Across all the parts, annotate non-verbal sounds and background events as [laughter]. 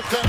defense.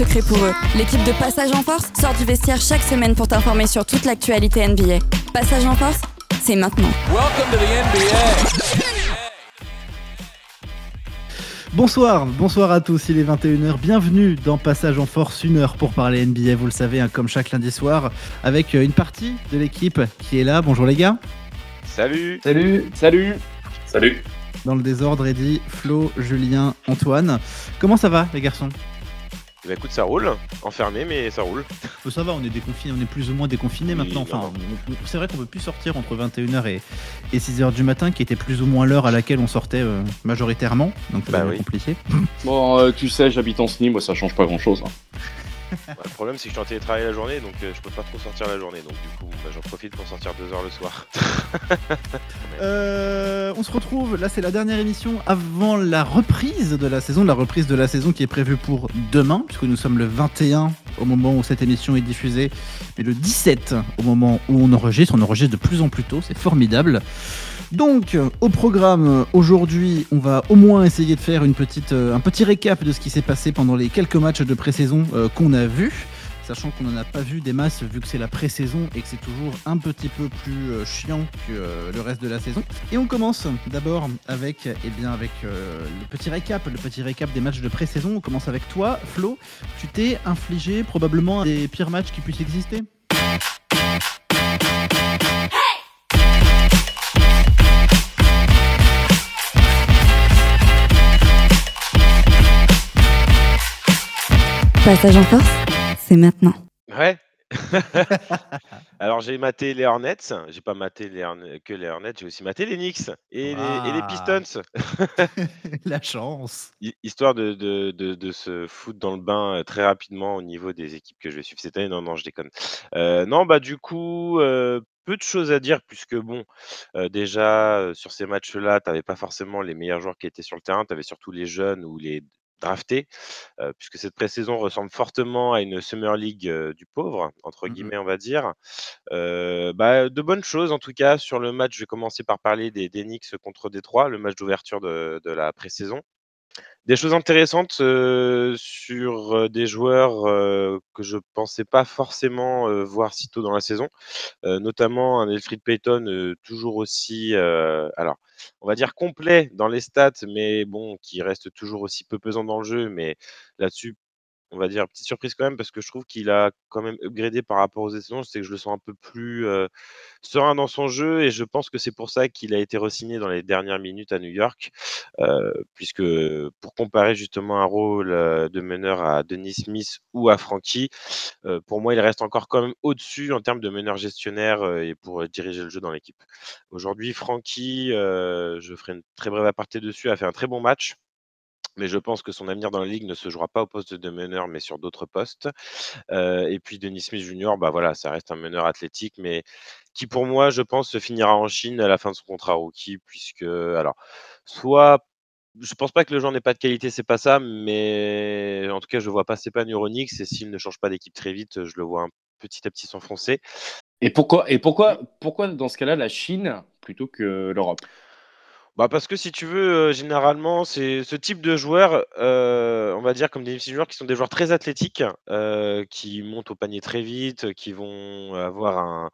Secret pour eux. L'équipe de Passage en Force sort du vestiaire chaque semaine pour t'informer sur toute l'actualité NBA. Passage en Force, c'est maintenant. Welcome to the NBA. Bonsoir, bonsoir à tous, il est 21h, bienvenue dans Passage en Force, une heure pour parler NBA, vous le savez, hein, comme chaque lundi soir, avec euh, une partie de l'équipe qui est là. Bonjour les gars. Salut Salut Salut Salut Dans le désordre, Eddy, Flo, Julien, Antoine. Comment ça va les garçons? Bah écoute, ça roule, enfermé, mais ça roule. Euh, Ça va, on est déconfinés, on est plus ou moins déconfinés Oui, maintenant. Enfin, c'est vrai qu'on peut plus sortir entre 21h et, et 6h du matin, qui était plus ou moins l'heure à laquelle on sortait euh, majoritairement, donc ça Bah oui. compliqué. Bon, euh, tu sais, j'habite en SNI, moi ça change pas grand chose. Le problème, c'est que je suis en télétravail la journée, donc euh, je peux pas trop sortir la journée. Donc du coup, bah, j'en profite pour sortir deux heures le soir. [laughs] Euh, on se retrouve, là c'est la dernière émission avant la reprise de la saison, la reprise de la saison qui est prévue pour demain, puisque nous sommes le 21 au moment où cette émission est diffusée, mais le 17 au moment où on enregistre, on enregistre de plus en plus tôt, c'est formidable. Donc, au programme, euh, aujourd'hui, on va au moins essayer de faire euh, un petit récap de ce qui s'est passé pendant les quelques matchs de pré-saison euh, qu'on a vus sachant qu'on n'en a pas vu des masses vu que c'est la pré-saison et que c'est toujours un petit peu plus chiant que le reste de la saison. Et on commence d'abord avec, eh bien, avec le petit récap, le petit récap des matchs de pré-saison. On commence avec toi, Flo. Tu t'es infligé probablement un des pires matchs qui puissent exister? Passage en Force, c'est maintenant. Ouais [laughs] Alors j'ai maté les Hornets, j'ai pas maté les Hornets- que les Hornets, j'ai aussi maté les Knicks et, les, et les Ah. Pistons. [laughs] La chance Hi- Histoire de, de, de, de se foutre dans le bain euh, très rapidement au niveau des équipes que je vais suivre cette année. Non, non, je déconne. Euh, non, bah du coup, euh, peu de choses à dire puisque bon, euh, déjà euh, sur ces matchs-là, tu n'avais pas forcément les meilleurs joueurs qui étaient sur le terrain, tu avais surtout les jeunes ou les draftés, euh, puisque cette pré-saison ressemble fortement à une Summer League euh, du pauvre, entre Mhm. guillemets, on va dire. Euh, bah, de bonnes choses en tout cas sur le match. Je vais commencer par parler des, des Knicks contre Détroit, le match d'ouverture de, de la pré-saison. Des choses intéressantes sur des joueurs que je pensais pas forcément voir si tôt dans la saison, notamment un Elfried Payton toujours aussi, alors on va dire complet dans les stats, mais bon, qui reste toujours aussi peu pesant dans le jeu, mais là-dessus, on va dire petite surprise quand même parce que je trouve qu'il a quand même upgradé par rapport aux saisons. C'est que je le sens un peu plus serein dans son jeu et je pense que c'est pour ça qu'il a été re-signé dans les dernières minutes à New York, puisque pour comparer justement un rôle de meneur à Denis Smith ou à Frankie, pour moi il reste encore quand même au-dessus en termes de meneur gestionnaire et pour diriger le jeu dans l'équipe. Aujourd'hui, Frankie, je ferai une très brève aparté dessus, a fait un très bon match. Mais je pense que son avenir dans la ligue ne se jouera pas au poste de meneur, mais sur d'autres postes. Euh, et puis Denis Smith Jr., bah voilà, ça reste un meneur athlétique, mais qui pour moi, je pense, se finira en Chine à la fin de son contrat rookie, puisque alors, soit je pense pas que le joueur n'ait pas de qualité, c'est pas ça, mais en tout cas, je vois pas au Knicks, et s'il ne change pas d'équipe très vite, je le vois un petit à petit s'enfoncer. Et pourquoi, et pourquoi, pourquoi dans ce cas-là la Chine plutôt que l'Europe? Bah parce que si tu veux, généralement, c'est ce type de joueurs, on va dire comme des joueurs qui sont des joueurs très athlétiques, qui montent au panier très vite, qui vont avoir un,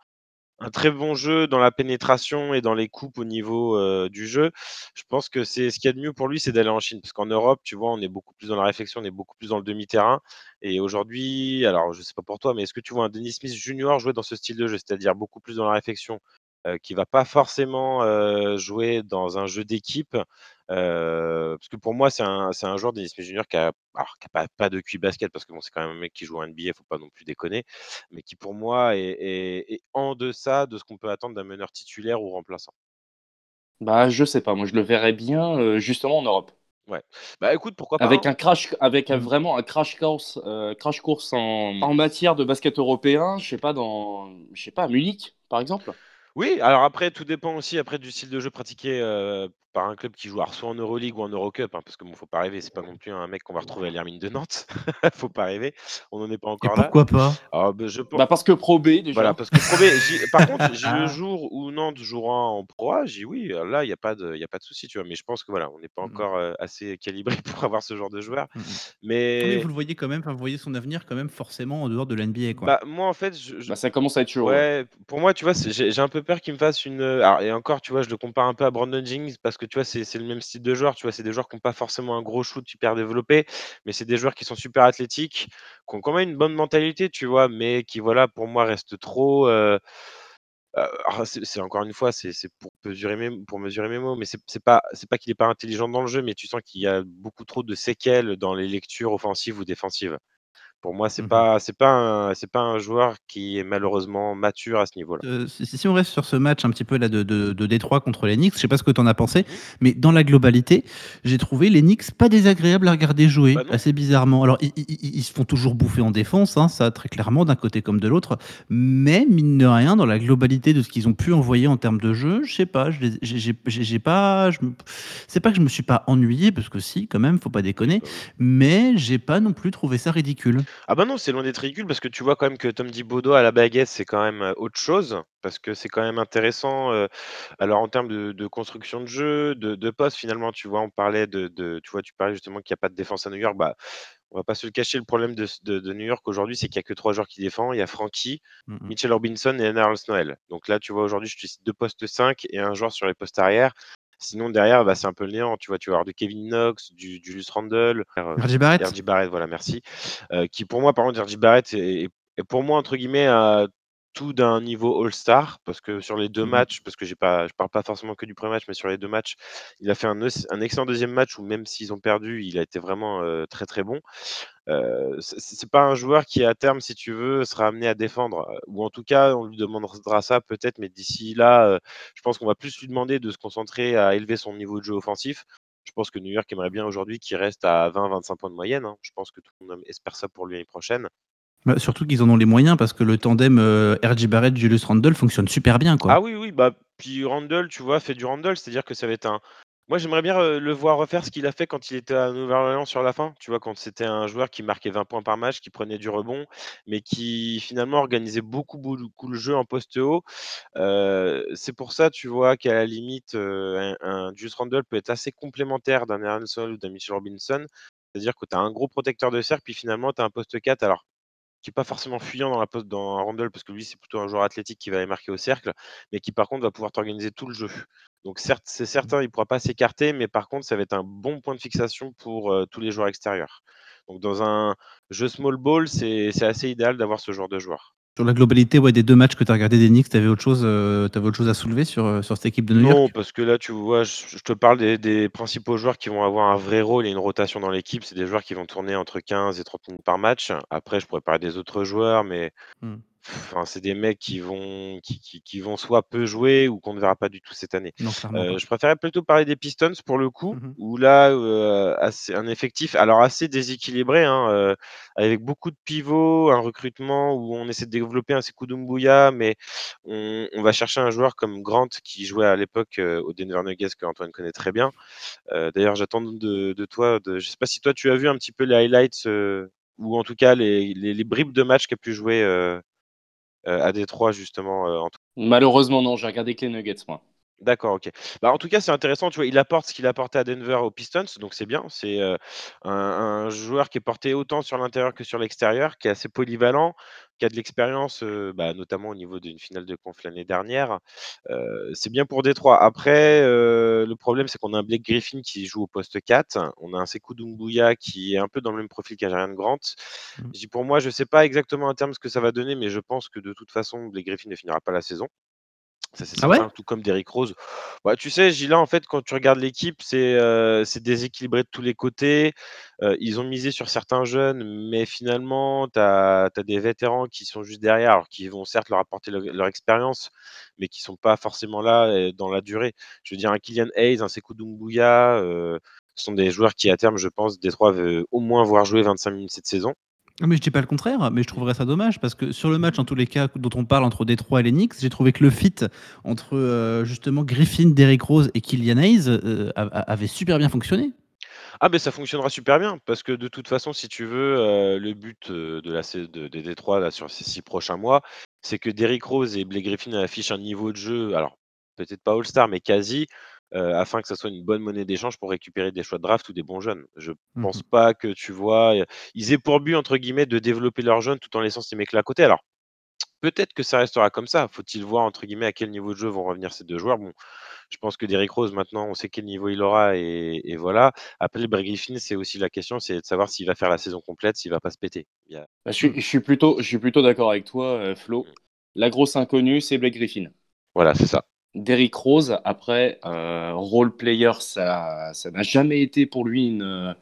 un très bon jeu dans la pénétration et dans les coupes au niveau du jeu. Je pense que c'est ce qu'il y a de mieux pour lui, c'est d'aller en Chine. Parce qu'en Europe, tu vois, on est beaucoup plus dans la réflexion, on est beaucoup plus dans le demi-terrain. Et aujourd'hui, alors je sais pas pour toi, mais est-ce que tu vois un Denis Smith Junior jouer dans ce style de jeu, c'est-à-dire beaucoup plus dans la réflexion, euh, qui va pas forcément euh, jouer dans un jeu d'équipe, parce que pour moi, c'est un c'est un joueur, Dennis Smith Jr. qui a alors qui a pas pas de QI basket parce que bon, c'est quand même un mec qui joue en NBA, faut pas non plus déconner, mais qui pour moi est est est en deçà de ce qu'on peut attendre d'un meneur titulaire ou remplaçant. Bah, je sais pas, moi je le verrais bien, justement en Europe. Ouais. Bah, écoute, pourquoi pas, Avec hein. un crash avec un Mmh. vraiment un crash course, crash course en en matière de basket européen, je sais pas dans je sais pas à Munich, par exemple? Oui, alors après, tout dépend aussi après du style de jeu pratiqué, par un club qui joue alors soit en Euroleague ou en Eurocup, hein, parce que bon, faut pas rêver, c'est pas non plus un mec qu'on va retrouver à l'Hermine de Nantes. [laughs] Faut pas rêver, on n'en est pas Et encore là. pourquoi pas? Ah bah, je Bah, parce que Pro B voilà, déjà. parce que Pro B, [laughs] par contre, le jour où Nantes jouera en Pro A, j'y oui, heu, là, il y a pas de il y a pas de souci, tu vois? Mais je pense que voilà, on n'est pas Mmh mh. encore, heu, assez calibré [laughs] pour avoir ce genre de joueur. Mmh mh. Mais Mais vous le voyez quand même, vous voyez son avenir quand même forcément en dehors de la NBA, quoi? bah, moi, en fait, je je Bah, ça commence à être chaud, ouais. Pour moi, tu vois, j'ai j'ai un peu peur qu'il me fasse une, alors et encore, tu vois, je le compare un peu à Brandon Jennings parce que, tu vois, c'est le même style de joueur, tu vois? C'est des joueurs qui ont pas forcément un gros shoot hyper développé, mais c'est des joueurs qui sont super athlétiques, qui ont quand même une bonne mentalité, tu vois? Mais qui, voilà, pour moi, restent trop, heu heu, alors c'est encore une fois, c'est pour mesurer mes pour mesurer mes mots, mais c'est pas c'est pas qu'il est pas intelligent dans le jeu, mais tu sens qu'il y a beaucoup trop de séquelles dans les lectures offensives ou défensives. Pour moi, c'est Mmh mh. pas c'est pas un c'est pas un joueur qui est malheureusement mature à ce niveau-là. Heu, si si on reste sur ce match un petit peu là de de de Détroit contre les Knicks, je sais pas ce que tu en as pensé, Mmh mh. mais dans la globalité, j'ai trouvé les Knicks pas désagréables à regarder jouer, Bah, non. assez bizarrement. Alors ils se font toujours bouffer en défense, hein, ça très clairement d'un côté comme de l'autre, mais mine de rien, dans la globalité de ce qu'ils ont pu envoyer en termes de jeu, je sais pas, je les j'ai j'ai j'ai j'ai pas je me c'est pas que je me suis pas ennuyé parce que si quand même, faut pas déconner, Bah, oui. mais j'ai pas non plus trouvé ça ridicule. Ah bah, non, c'est loin d'être ridicule parce que tu vois quand même que Tom Thibodeau à la baguette, c'est quand même, autre chose. Parce que c'est quand même intéressant, alors en termes de de construction de jeu, de de poste finalement, tu vois? On parlait de de tu vois, tu parlais justement qu'il y a pas de défense à New York, bah, on va pas se le cacher, le problème de s de de New York aujourd'hui, c'est qu'il y a que 3 joueurs qui défendent. Il y a Frankie, Mmh mh. Mitchell Robinson et Nerlens Noel. Donc là, tu vois, aujourd'hui, je te cite 2 postes 5 et un joueur sur les postes arrière. Sinon derrière, bah, c'est un peu le néant, tu vois? Tu vas avoir du Kevin Knox, du Julius Randle, heu, RJ Barrett? R.J. Barrett, voilà, merci. Heu, qui pour moi, par contre, R.J. Barrett est est pour moi, entre guillemets, à tout d'un niveau all-star parce que sur les 2 Mmh mh. matchs, parce que j'ai pas je parle pas forcément que du 1er match, mais sur les 2 matchs, il a fait un excellent 2e match où même s'ils ont perdu, il a été vraiment, très, très bon. C'est pas un joueur qui à terme, si tu veux, sera amené à défendre, ou en tout cas, on lui demandera ça peut-être, mais d'ici là, je pense qu'on va plus lui demander de se concentrer à élever son niveau de jeu offensif. Je pense que New York aimerait bien aujourd'hui qu'il reste à 20-25 points de moyenne, hein. Je pense que tout le monde espère ça pour lui l'année prochaine. Bah, surtout qu'ils en ont les moyens parce que le tandem, heu, R.J. Barrett, Julius Randle fonctionne super bien, quoi. Ah oui, oui, bah, puis Randle, tu vois, fait du Randle, c'est-à-dire que ça va être un moi, j'aimerais bien, heu, le voir refaire ce qu'il a fait quand il était à Nouvelle-Orléans sur la fin, tu vois? Quand c'était un joueur qui marquait 20 points par match, qui prenait du rebond, mais qui finalement organisait beaucoup, beaucoup le jeu en poste haut. Heu, c'est pour ça, tu vois, qu'à la limite, heu, un Julius Randle peut être assez complémentaire d'un Nerlens Noel ou d'un Mitchell Robinson. C'est-à-dire que tu as un gros protecteur de cercle, puis finalement tu as un poste 4 alors qui est pas forcément fuyant dans la poste dans Randle parce que lui, c'est plutôt un joueur athlétique qui va aller marquer au cercle, mais qui par contre va pouvoir t'organiser tout le jeu. Donc certes, c'est certain, il pourra pas s'écarter, mais par contre, ça va être un bon point de fixation pour, heu, tous les joueurs extérieurs. Donc dans un jeu small ball, c'est c'est assez idéal d'avoir ce genre de joueur. Sur la globalité, ouais, des 2 matchs que tu as regardé des Knicks, tu avais autre chose, avais autre chose à soulever sur, heu, sur cette équipe de New Non, York? parce que là, tu vois, je je te parle des des principaux joueurs qui vont avoir un vrai rôle et une rotation dans l'équipe. C'est des joueurs qui vont tourner entre 15 et 30 minutes par match. Après, je pourrais parler des autres joueurs, mais Mmh. Enfin, c'est des mecs qui vont qui qui qui vont soit peu jouer ou qu'on ne verra pas du tout cette année. Non, pas. je préférais plutôt parler des Pistons pour le coup, Mmh mh. où là, heu, assez un effectif alors assez déséquilibré, hein, heu, avec beaucoup de pivots, un recrutement où on essaie de développer un Sekou Doumbouya, mais on on va chercher un joueur comme Grant qui jouait à l'époque, aux Denver Nuggets que Antoine connaît très bien. D'ailleurs, j'attends de de toi de je sais pas si toi tu as vu un petit peu les highlights, ou en tout cas les les les bribes de match qu'a pu jouer, à Détroit justement, heu, Anto Malheureusement non, j'ai regardé que les Nuggets moi. D'accord, OK. Bah, en tout cas, c'est intéressant, tu vois? Il apporte ce qu'il a apporté à Denver aux Pistons, donc c'est bien. C'est, heu, un un joueur qui est porté autant sur l'intérieur que sur l'extérieur, qui est assez polyvalent, qui a de l'expérience, heu, bah, notamment au niveau d'une finale de conf l'année dernière. Heu, c'est bien pour Détroit. Après, heu, le problème, c'est qu'on a un Blake Griffin qui joue au poste 4. On a un Sekou Doumbouya qui est un peu dans le même profil qu'Jerian Grant. Mmh. Je dis pour moi, je sais pas exactement à terme ce que ça va donner, mais je pense que de toute façon, Blake Griffin ne finira pas la saison. Ça, c'est Ah ouais? certain, tout comme Derrick Rose. Bah, tu sais, Gila, en fait, quand tu regardes l'équipe, c'est euh, c'est déséquilibré de tous les côtés. Euh, ils ont misé sur certains jeunes, mais finalement, tu as, des vétérans qui sont juste derrière, alors qui vont certes leur apporter leur, leur expérience, mais qui sont pas forcément là euh, dans la durée. Je veux dire, un Kylian Hayes, un Sekou Doumbouya, euh, ce sont des joueurs qui, à terme, je pense, Détroit veut au moins voir jouer 25 minutes cette saison. Ah, Mais je dis pas le contraire, mais je trouverais ça dommage parce que sur le match, en tous les cas, dont on parle entre Détroit et Knicks, j'ai trouvé que le fit entre euh, justement Griffin, Derrick Rose et Kylian Hayes euh, avait super bien fonctionné. Ah, mais ça fonctionnera super bien parce que de toute façon, si tu veux, euh, le but de la des Détroit là, sur ces six prochains mois, c'est que Derrick Rose et Blake Griffin affichent un niveau de jeu, alors peut-être pas All-Star, mais quasi, euh, afin que ça soit une bonne monnaie d'échange pour récupérer des choix de draft ou des bons jeunes. Je pense Mhm. pas que tu vois, ils aient pour but, entre guillemets, de développer leurs jeunes tout en laissant ces mecs-là à côté. Alors, peut-être que ça restera comme ça. Faut-il voir, entre guillemets, à quel niveau de jeu vont revenir ces deux joueurs. Bon, je pense que Derrick Rose, maintenant, on sait quel niveau il aura et, et voilà. Après, Blake Griffin, c'est aussi la question, c'est de savoir s'il va faire la saison complète, s'il va pas se péter. Il y a- Bah, je, suis, je suis plutôt, je suis plutôt d'accord avec toi, euh, Flo. La grosse inconnue, c'est Blake Griffin. Voilà, c'est ça. Derrick Rose, après, euh, role player, ça ça n'a jamais été pour lui une, euh,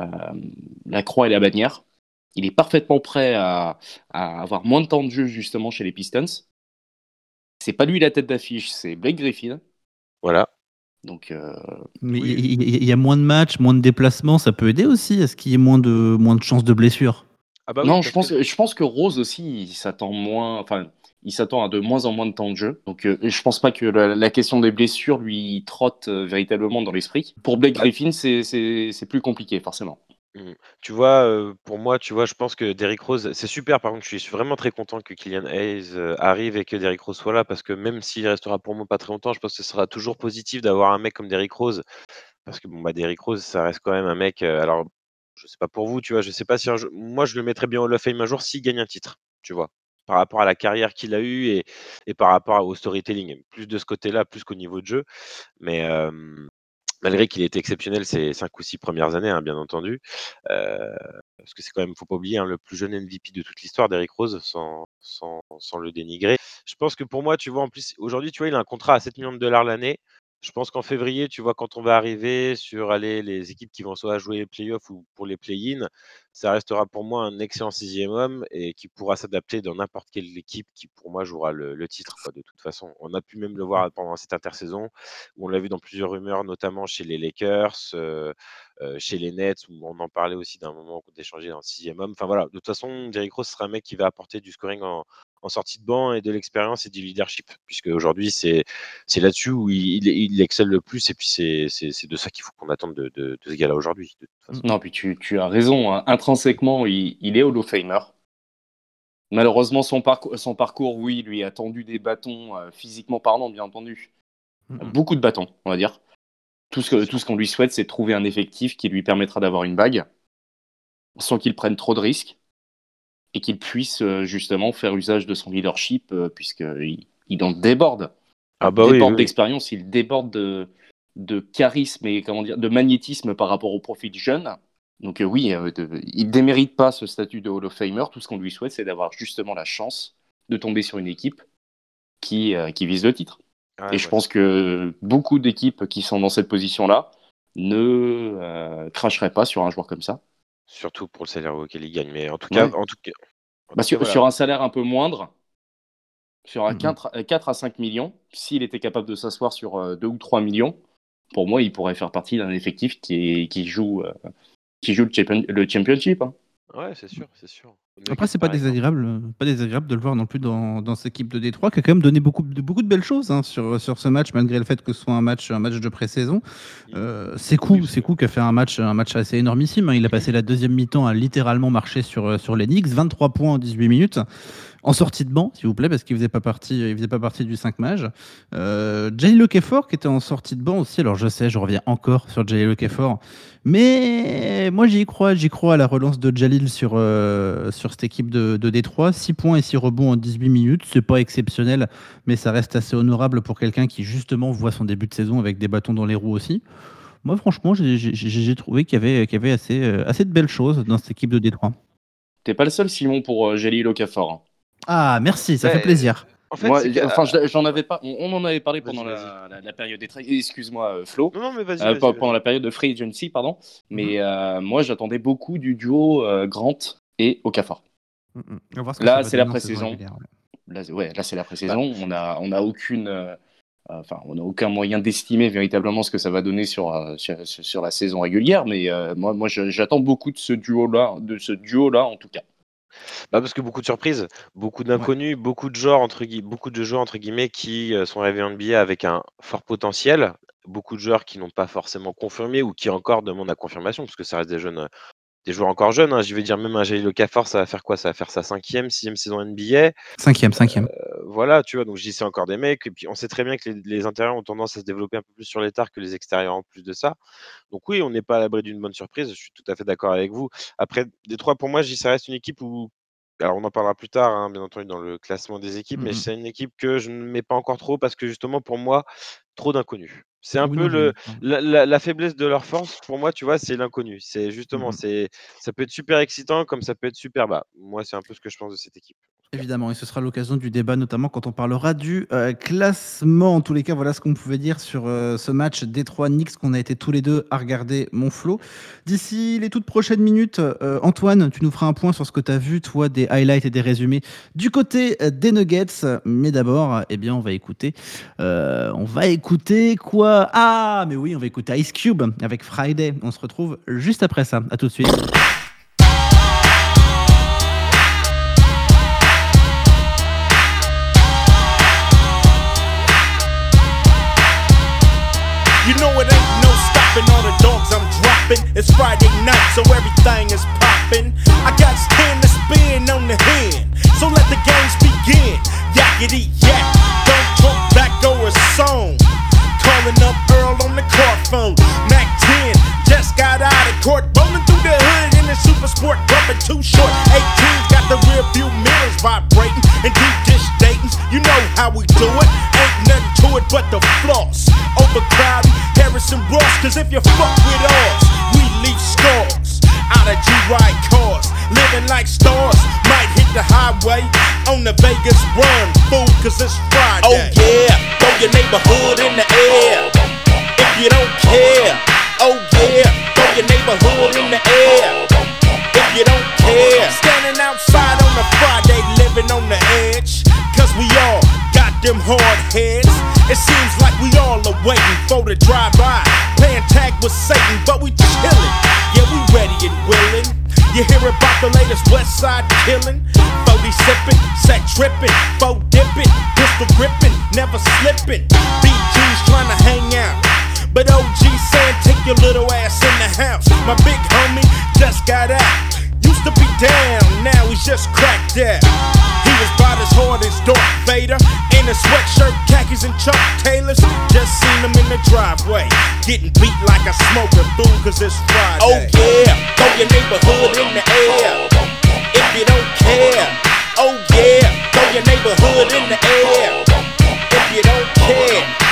euh, la croix et la bannière. Il est parfaitement prêt à, à avoir moins de temps de jeu justement chez les Pistons. C'est pas lui la tête d'affiche, c'est Blake Griffin. Voilà. Donc, euh, Mais il y, a moins de matchs, moins de déplacements, ça peut aider aussi à ce qu'il y ait moins de, moins de chances de blessure? Ah bah oui, non, je pense, que- je pense que Rose aussi, il s'attend moins, enfin, il s'attend à de moins en moins de temps de jeu. Donc, euh, je pense pas que la, la question des blessures lui trotte euh, véritablement dans l'esprit. Pour Blake Ah. Griffin, c'est- plus compliqué, forcément. Tu vois, euh, pour moi, tu vois, je pense que Derrick Rose, c'est super. Par contre, je suis vraiment très content que Kylian Hayes euh, arrive et que Derrick Rose soit là parce que même s'il restera pour moi pas très longtemps, je pense que ce sera toujours positif d'avoir un mec comme Derrick Rose parce que bon, bah, Derrick Rose, ça reste quand même un mec. euh, alors, je sais pas pour vous, tu vois, je sais pas si moi je le mettrais bien au of Fame un jour s'il gagne un titre, tu vois, par rapport à la carrière qu'il a eue et, et par rapport au storytelling, plus de ce côté-là, plus qu'au niveau de jeu. Mais malgré qu'il ait été exceptionnel ces cinq ou six premières années, hein, bien entendu. Parce que c'est quand même, faut pas oublier, hein, le plus jeune MVP de toute l'histoire d'Eric Rose, sans, sans, sans le dénigrer. Je pense que pour moi, tu vois, en plus, aujourd'hui, tu vois, il a un contrat à 7 millions de dollars l'année. Je pense qu'en février, tu vois, quand on va arriver sur aller, les équipes qui vont soit jouer les playoffs ou pour les play-in, ça restera pour moi un excellent sixième homme et qui pourra s'adapter dans n'importe quelle équipe qui, pour moi, jouera le, titre, de toute façon. On a pu même le voir pendant cette intersaison, où on l'a vu dans plusieurs rumeurs, notamment chez les Lakers, euh, euh, chez les Nets, où on en parlait aussi d'un moment d'échanger un sixième homme. Enfin voilà, de toute façon, Derrick Rose sera un mec qui va apporter du scoring en, en sortie de banc et de l'expérience et du leadership, puisque aujourd'hui c'est c'est là-dessus où il, il, il excelle le plus, et puis c'est de ça qu'il faut qu'on attende de, de, de ce gars-là aujourd'hui. Non, puis tu, tu as raison. hein. Intrinsèquement, il, il est Hall of Famer. Malheureusement, son, parcours, son parcours, oui, lui a tendu des bâtons, euh, physiquement parlant, bien entendu. Beaucoup de bâtons, on va dire. Tout ce que- tout ce qu'on lui souhaite, c'est de trouver un effectif qui lui permettra d'avoir une bague, sans qu'il prenne trop de risques, et qu'il puisse euh, justement faire usage de son leadership, euh, puisqu'il il en déborde. Ah bah il déborde oui, oui. d'expérience, il déborde de, de charisme et comment dire, de magnétisme par rapport au profil jeune. Donc euh, oui, euh, de- il démérite pas ce statut de Hall of Famer. Tout ce qu'on lui souhaite, c'est d'avoir justement la chance de tomber sur une équipe qui, euh, qui vise le titre. Ah, et je pense que beaucoup d'équipes qui sont dans cette position-là ne cracheraient pas sur un joueur comme ça. Surtout pour le salaire auquel il gagne. Mais en tout cas, Ouais. en tout cas, en Bah, tout sur, cas, voilà. sur un salaire un peu moindre, sur un Mhm. 4, euh, 4 à 5 millions, s'il était capable de s'asseoir sur euh, 2 ou 3 millions, pour moi, il pourrait faire partie d'un effectif qui, est- qui joue, euh, qui joue le, champion- le championship. hein. Ouais, c'est sûr, c'est sûr. Après, c'est pas désagréable, euh, pas désagréable de le voir non plus dans, dans cette équipe de Détroit, qui a quand même donné beaucoup de, beaucoup de belles choses hein, sur, sur ce match, malgré le fait que ce soit un match, un match de pré-saison. Euh, c'est cool, c'est cool qu'a fait un match, un match assez énormissime. hein. Il a passé la deuxième mi-temps à littéralement marcher sur, euh, sur les Knicks, 23 points en 18 minutes, en sortie de banc, s'il vous plaît, parce qu'il faisait pas partie, faisait pas partie du 5 mages. Euh, Jalil Okafor qui était en sortie de banc aussi. Alors je sais, je reviens encore sur Jalil Okafor, mais moi j'y crois, j'y crois à la relance de Jalil sur, euh, sur cette équipe de, de Détroit. 6 points et 6 rebonds en 18 minutes, c'est pas exceptionnel, mais ça reste assez honorable pour quelqu'un qui justement voit son début de saison avec des bâtons dans les roues aussi. Moi franchement, j'ai- trouvé qu'il y avait, y avait assez, euh, assez de belles choses dans cette équipe de Détroit. T'es pas le seul, Simon, pour euh, Jelly Okafor. Ah merci, ça Ouais. fait plaisir. En fait, Moi, enfin, je- j'en avais pas. On, on en avait parlé pendant la, la- la période des trades. Excuse-moi, euh, Flo. Non, non, mais vas-y. Euh, vas-y. pendant la période de free agency, pardon. Mais euh, moi, j'attendais beaucoup du duo euh, Grant et Okafor. Mm, mm. Que Là, c'est la pré-saison. Là, c'est- ouais, là, c'est la pré-saison. On a, on a aucune, euh, euh, enfin, on a aucun moyen d'estimer véritablement ce que ça va donner sur euh, sur, sur- la saison régulière. Mais euh, moi, moi, j'attends beaucoup de ce duo-là, de ce duo-là en tout cas. Bah, parce que beaucoup de surprises, beaucoup d'inconnus, beaucoup de joueurs entre guillemets qui, euh, sont arrivés en NBA avec un fort potentiel, beaucoup de joueurs qui n'ont pas forcément confirmé ou qui encore demandent la confirmation parce que ça reste des jeunes, euh, des joueurs encore jeunes. Hein. Je vais dire même un Jaïl Okafor, ça va faire quoi? Ça va faire sa cinquième, sixième saison NBA. 5e, euh, voilà, tu vois. Donc je dis c'est encore des mecs. Et puis on sait très bien que les, les intérieurs ont tendance à se développer un peu plus sur les tard que les extérieurs en plus de ça. Donc oui, on n'est pas à l'abri d'une bonne surprise. Je suis tout à fait d'accord avec vous. Après, Détroit, pour moi, je dis ça reste une équipe où. Alors, on en parlera plus tard, hein, bien entendu, dans le classement des équipes, mais Mhm. c'est une équipe que je ne mets pas encore trop parce que justement, pour moi, trop d'inconnus. C'est un Oui, peu non, le, la, la- la faiblesse de leur force, pour moi, tu vois, c'est l'inconnu. C'est justement, Mhm. c'est, ça peut être super excitant comme ça peut être super bas. Moi, c'est un peu ce que je pense de cette équipe. Évidemment, et ce sera l'occasion du débat, notamment quand on parlera du euh, classement. En tous les cas, voilà ce qu'on pouvait dire sur euh, ce match Détroit-Knicks qu'on a été tous les deux à regarder, mon Flo. D'ici les toutes prochaines minutes, euh, Antoine, tu nous feras un point sur ce que tu as vu, toi, des highlights et des résumés du côté des Nuggets. Mais d'abord, eh bien, on va écouter. on va écouter quoi Ah, mais oui, on va écouter Ice Cube avec Friday. On se retrouve juste après ça. À tout de suite. You know it ain't no stopping all the dogs I'm dropping. It's Friday night, so everything is popping. I got ten to spin on the hand, so let the games begin. Yakety yak, don't talk back or a song. Calling up Earl on the car phone. Mac 10 just got out of court, rolling through the hood in the super sport, bumping too short. 18's got the rear view mirrors vibrating and deep dish datings. You know how we do it. Ain't nothing to it but the floss. Overcrowded, Harrison Ross, cause if you fuck with us, we leave scars. Out of G-Ride cars, living like stars. Might hit the highway on the Vegas run, fool, cause it's Friday. Oh yeah, throw your neighborhood in the air. If you don't care, oh yeah, throw your neighborhood in the air. If you don't care, standing outside on a Friday, living on the edge. Cause we all got them hard heads. It seems like we all are waiting for the drive-by. Playing tag with Satan, but we chillin'. Yeah, we ready and willing. You hear about the latest West Side killing? 40 sippin', set trippin', foe dippin', pistol grippin', never slippin'. BG's trying to hang out. But OG saying, take your little ass in the house. My big homie just got out. To be down, now he's just cracked out. He was about as hard as Darth Vader. In a sweatshirt, khakis, and Chuck Taylors. Just seen him in the driveway. Getting beat like a smoking fool, cause it's Friday. Oh yeah, throw your neighborhood in the air. If you don't care. Oh yeah, throw your neighborhood in the air. If you don't care.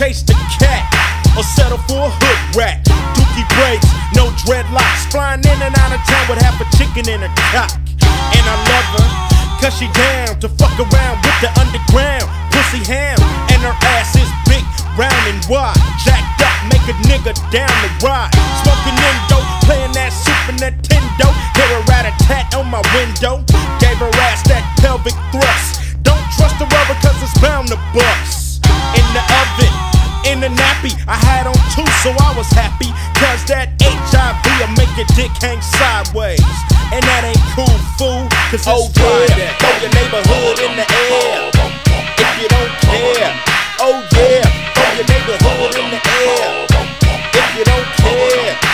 Chase the cat? Or settle for a hood rat? Dookie braids, no dreadlocks. Flying in and out of town with half a chicken in a cock. And I love her, cause she down to fuck around with the underground. Pussy ham, and her ass is big, round and wide. Jacked up, make a nigga down the ride. Smoking Indo, playing that Super Nintendo. Hear a rat a tat on my window. Gave her ass that pelvic thrust. Don't trust the rubber cause it's bound to bust. In the oven, in the nappy, I had on two, so I was happy. Cause that HIV will make your dick hang sideways. And that ain't cool, fool. Cause it's oh, Friday. Throw your neighborhood in the air. If you don't care. Oh yeah, throw your neighborhood in the air. If you don't care.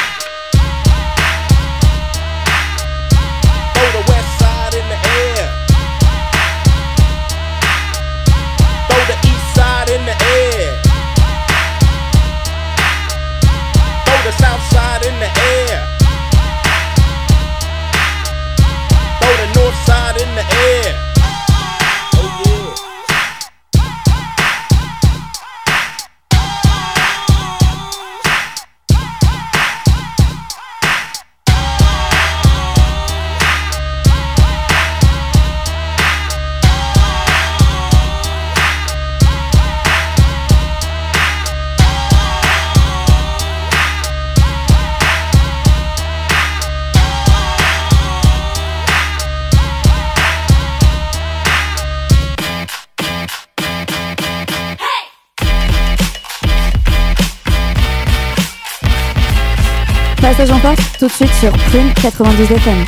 Passage en force, tout de suite sur Prune 92 FM.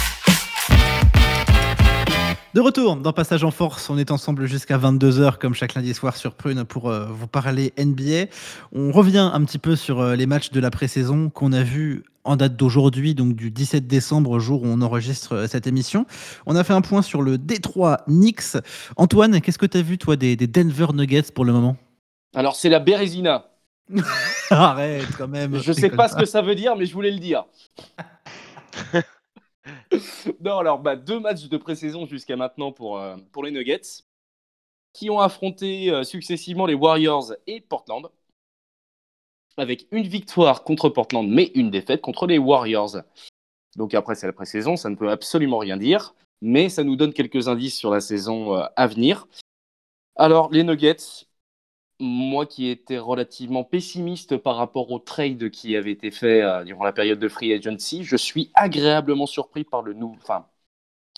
De retour dans Passage en Force, on est ensemble jusqu'à 22h comme chaque lundi soir sur Prune pour euh, vous parler NBA. On revient un petit peu sur euh, les matchs de la pré-saison qu'on a vus en date d'aujourd'hui, donc du 17 décembre, jour où on enregistre euh, cette émission. On a fait un point sur le Détroit Knicks. Antoine, qu'est-ce que tu as vu toi des, des Denver Nuggets pour le moment? Alors, c'est la Bérésina. [laughs] Arrête quand même. Je sais pas ce que ça veut dire, mais je voulais le dire. [laughs] non, alors, bah, deux matchs de pré-saison jusqu'à maintenant pour, euh, pour les Nuggets, qui ont affronté euh, successivement les Warriors et Portland, avec une victoire contre Portland, mais une défaite contre les Warriors. Donc après, c'est la pré-saison, ça ne peut absolument rien dire, mais ça nous donne quelques indices sur la saison euh, à venir. Alors, les Nuggets, moi qui étais relativement pessimiste par rapport au trade qui avait été fait euh, durant la période de free agency, je suis agréablement surpris par le nou- enfin,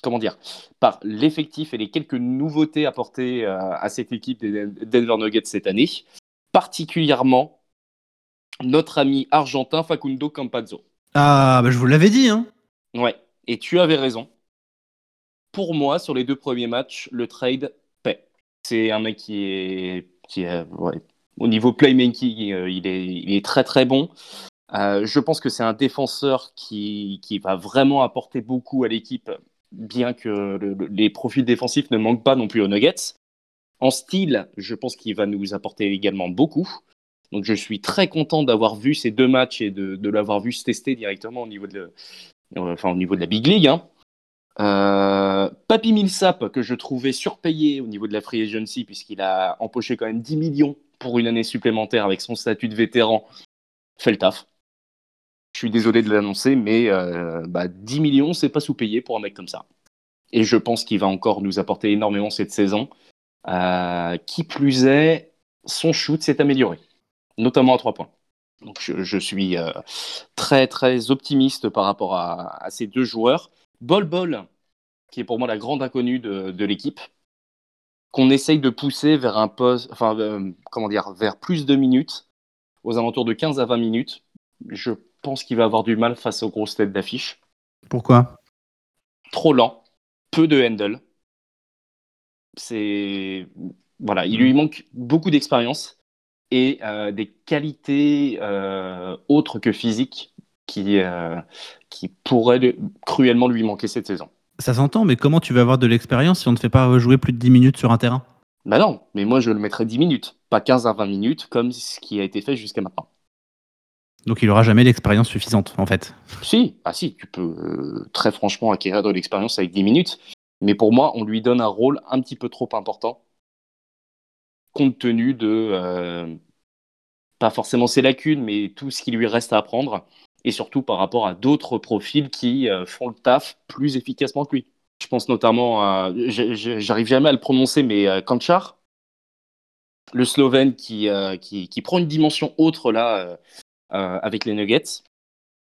comment dire, par l'effectif et les quelques nouveautés apportées euh, à cette équipe des Denver Nuggets cette année, particulièrement notre ami argentin Facundo Campazzo. Ah, bah, je vous l'avais dit, hein. Ouais, et tu avais raison. Pour moi, sur les deux premiers matchs, le trade paie. C'est un mec qui est, ouais, au niveau playmaking, euh, il, est, très très bon. Euh, je pense que c'est un défenseur qui, va vraiment apporter beaucoup à l'équipe, bien que le- le- les profils défensifs ne manquent pas non plus aux Nuggets. En style, je pense qu'il va nous apporter également beaucoup. Donc je suis très content d'avoir vu ces deux matchs et de, l'avoir vu se tester directement au niveau de, euh, enfin, au niveau de la Big League. hein. Papy Millsap, que je trouvais surpayé au niveau de la free agency, puisqu'il a empoché quand même 10 millions pour une année supplémentaire avec son statut de vétéran, fait le taf. Je suis désolé de l'annoncer, mais euh, bah, 10 millions, c'est pas sous-payé pour un mec comme ça. Et je pense qu'il va encore nous apporter énormément cette saison. Euh, qui plus est, son shoot s'est amélioré, notamment à 3 points. Donc je, suis euh, très très optimiste par rapport à, à ces deux joueurs. Bol Bol, qui est pour moi la grande inconnue de, de l'équipe, qu'on essaye de pousser vers un poste, enfin euh, comment dire, vers plus de minutes, aux alentours de 15 à 20 minutes. Je pense qu'il va avoir du mal face aux grosses têtes d'affiche. Pourquoi? Trop lent, peu de handle. C'est voilà, il lui manque beaucoup d'expérience et euh, des qualités euh, autres que physiques qui, qui pourraient le- cruellement lui manquer cette saison. Ça s'entend, mais comment tu vas avoir de l'expérience si on ne fait pas jouer plus de 10 minutes sur un terrain? Bah non, mais moi je le mettrais 10 minutes, pas 15 à 20 minutes comme ce qui a été fait jusqu'à maintenant. Donc il aura jamais l'expérience suffisante, en fait. Si, ah si, tu peux euh, très franchement acquérir de l'expérience avec 10 minutes, mais pour moi, on lui donne un rôle un petit peu trop important, compte tenu de, euh, pas forcément ses lacunes, mais tout ce qui lui reste à apprendre, et surtout par rapport à d'autres profils qui euh, font le taf plus efficacement que lui. Je pense notamment à, j'arrive jamais à le prononcer, mais euh, Kanchar, le Slovène qui, euh, qui, qui prend une dimension autre là avec les Nuggets,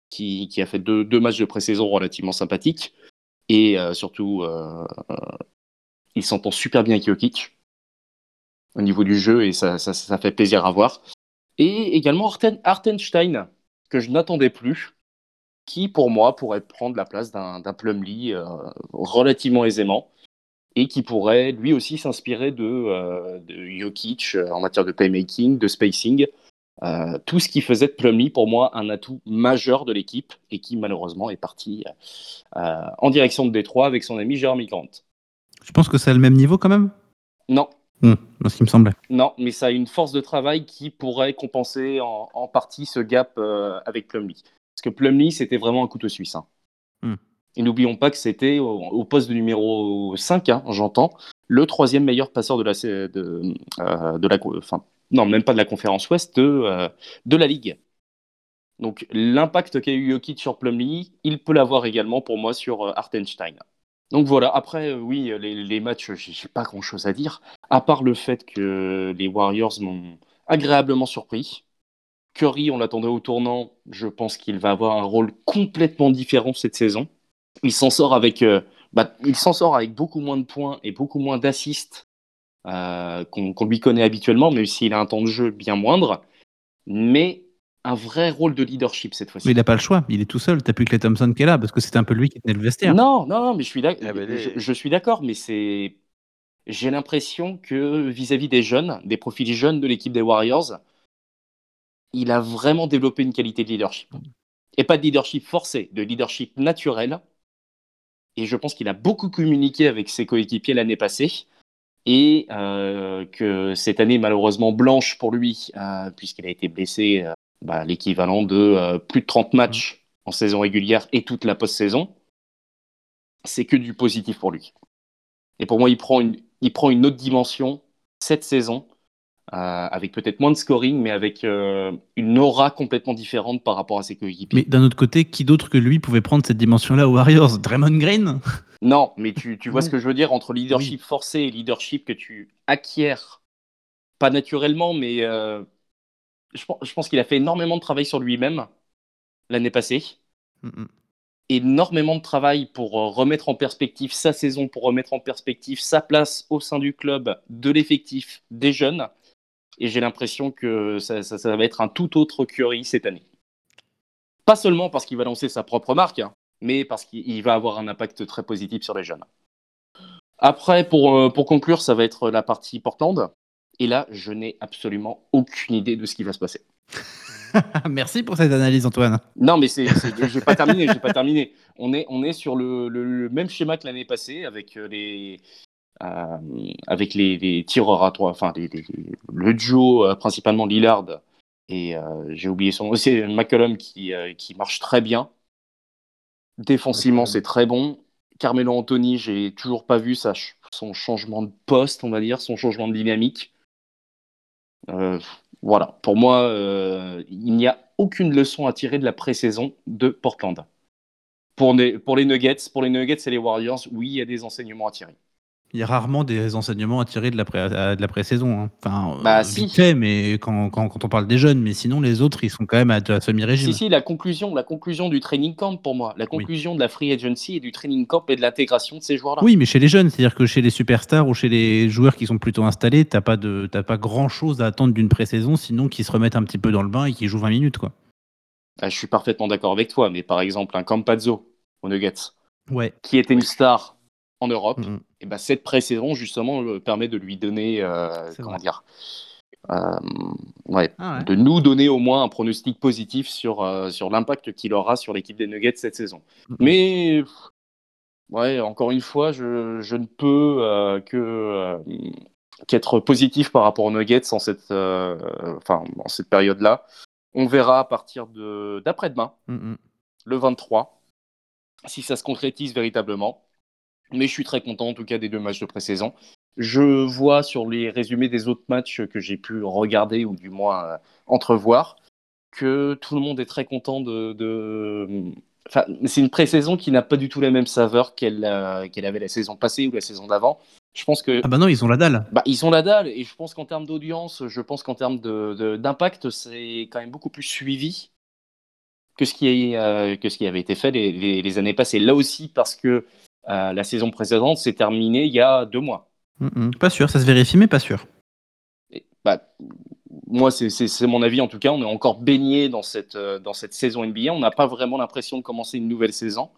qui, a fait deux, matchs de pré-saison relativement sympathiques. Et surtout, il s'entend super bien avec Jokic au niveau du jeu et ça, ça, fait plaisir à voir. Et également Arten, que je n'attendais plus, qui pour moi pourrait prendre la place d'un Plumlee euh, relativement aisément et qui pourrait lui aussi s'inspirer de, euh, de Jokic euh, en matière de playmaking, de spacing. Euh, tout ce qui faisait de Plumlee pour moi un atout majeur de l'équipe et qui malheureusement est parti en direction de Détroit avec son ami Jeremy Grant. Je pense que c'est le même niveau quand même? Non, C'est ce qui me semblait. non, mais ça a une force de travail qui pourrait compenser en, en partie ce gap euh, avec Plumlee. Parce que Plumlee, c'était vraiment un couteau suisse. hein. Hmm. Et n'oublions pas que c'était au, au poste de numéro 5, hein, j'entends, le troisième meilleur passeur de la, de, euh, de la, enfin, non, même pas de la conférence Ouest, de, euh, de la Ligue. Donc l'impact qu'a eu Jokic sur Plumlee, il peut l'avoir également pour moi sur Hartenstein. Donc voilà, après, euh, oui, les, les matchs, j'ai pas grand chose à dire, à part le fait que les Warriors m'ont agréablement surpris. Curry, on l'attendait au tournant, je pense qu'il va avoir un rôle complètement différent cette saison. Il s'en sort avec, euh, bah, beaucoup moins de points et beaucoup moins d'assists euh, qu'on qu'on lui connaît habituellement, même s'il a un temps de jeu bien moindre. Mais un vrai rôle de leadership cette fois-ci. Mais il n'a pas le choix, il est tout seul. T'as plus que les Thompson qui est là, parce que c'était un peu lui qui tenait le vestiaire. Non, non, non, mais je suis Ah, bah, les- je, je suis d'accord, mais c'est. J'ai l'impression que vis-à-vis des jeunes, des profils jeunes de l'équipe des Warriors, il a vraiment développé une qualité de leadership. Et pas de leadership forcé, de leadership naturel. Et je pense qu'il a beaucoup communiqué avec ses coéquipiers l'année passée. Et euh, que cette année, malheureusement blanche pour lui, euh, puisqu'il a été blessé euh, bah, l'équivalent de euh, plus de 30 matchs en saison régulière et toute la post-saison, c'est que du positif pour lui. Et pour moi, il prend une, il prend une autre dimension cette saison, euh, avec peut-être moins de scoring, mais avec euh, une aura complètement différente par rapport à ses coéquipiers. Mais d'un autre côté, qui d'autre que lui pouvait prendre cette dimension-là aux Warriors? Draymond Green? [laughs] Non, mais tu, tu vois [laughs] ce que je veux dire entre leadership forcé et leadership que tu acquiers, pas naturellement, mais euh, je, pen- je pense qu'il a fait énormément de travail sur lui-même l'année passée. Énormément de travail pour euh, remettre en perspective sa saison, pour remettre en perspective sa place au sein du club, de l'effectif, des jeunes. Et j'ai l'impression que ça, ça- ça va être un tout autre Curry cette année. Pas seulement parce qu'il va lancer sa propre marque, hein, mais parce qu'il il va avoir un impact très positif sur les jeunes. Après, pour, euh, pour conclure, ça va être la partie Portland. Et là, je n'ai absolument aucune idée de ce qui va se passer. [laughs] Merci pour cette analyse, Antoine. Non, mais c'est, j'ai pas terminé, j'ai pas terminé. On est, on est sur le, le- le même schéma que l'année passée avec euh, les, euh, avec les, les tireurs à trois, enfin les- les- le duo euh, principalement Lillard et euh, j'ai oublié son nom, c'est McCollum qui, qui marche très bien. Défensivement, c'est très bon. Carmelo Anthony, j'ai toujours pas vu sa son changement de poste, on va dire, son changement de dynamique. Euh, voilà, pour moi, euh, il n'y a aucune leçon à tirer de la pré-saison de Portland. Pour les, Nuggets, pour les Nuggets et les Warriors, oui, il y a des enseignements à tirer. Il y a rarement des enseignements à tirer de la, pré- de la pré-saison. hein. Enfin, Bah, euh, si. fait, mais quand, quand, quand on parle des jeunes, mais sinon les autres, ils sont quand même à, à semi-régime. Si, si, la conclusion, la conclusion du training camp pour moi, la conclusion de la free agency et du training camp et de l'intégration de ces joueurs-là. Oui, mais chez les jeunes, c'est-à-dire que chez les superstars ou chez les joueurs qui sont plutôt installés, t'as pas de, t'as pas grand-chose à attendre d'une pré-saison, sinon qu'ils se remettent un petit peu dans le bain et qu'ils jouent 20 minutes, quoi. Ah, je suis parfaitement d'accord avec toi, mais par exemple, un Campazzo aux Nuggets, Ouais. qui était une star en Europe, Mhm. Et ben cette pré-saison, justement, le- permet de lui donner, euh, comment vrai. dire, euh, ouais, Ah ouais. de nous donner au moins un pronostic positif sur, euh, sur l'impact qu'il aura sur l'équipe des Nuggets cette saison. Mais, ouais, encore une fois, je, je ne peux euh, que euh, qu'être positif par rapport aux Nuggets en cette, euh, enfin, en cette période-là. On verra à partir de d'après-demain, Mm, le 23, si ça se concrétise véritablement. Mais je suis très content en tout cas des deux matchs de pré-saison. Je vois sur les résumés des autres matchs que j'ai pu regarder ou du moins euh, entrevoir que tout le monde est très content de. de- Enfin, c'est une pré-saison qui n'a pas du tout la même saveur qu'elle euh, avait la saison passée ou la saison d'avant. Je pense que Ah bah non, ils ont la dalle. bah, ils ont la dalle et je pense qu'en termes d'audience, je pense qu'en termes de- de- d'impact, c'est quand même beaucoup plus suivi que ce qui, est, euh, que ce qui avait été fait les, les- les années passées. Là aussi, parce que euh, la saison précédente s'est terminée il y a deux mois. Mm, mm. Pas sûr, ça se vérifie, mais pas sûr. Et, bah, moi, c'est mon avis en tout cas. On est encore baigné dans cette, euh, dans cette saison NBA. On n'a pas vraiment l'impression de commencer une nouvelle saison.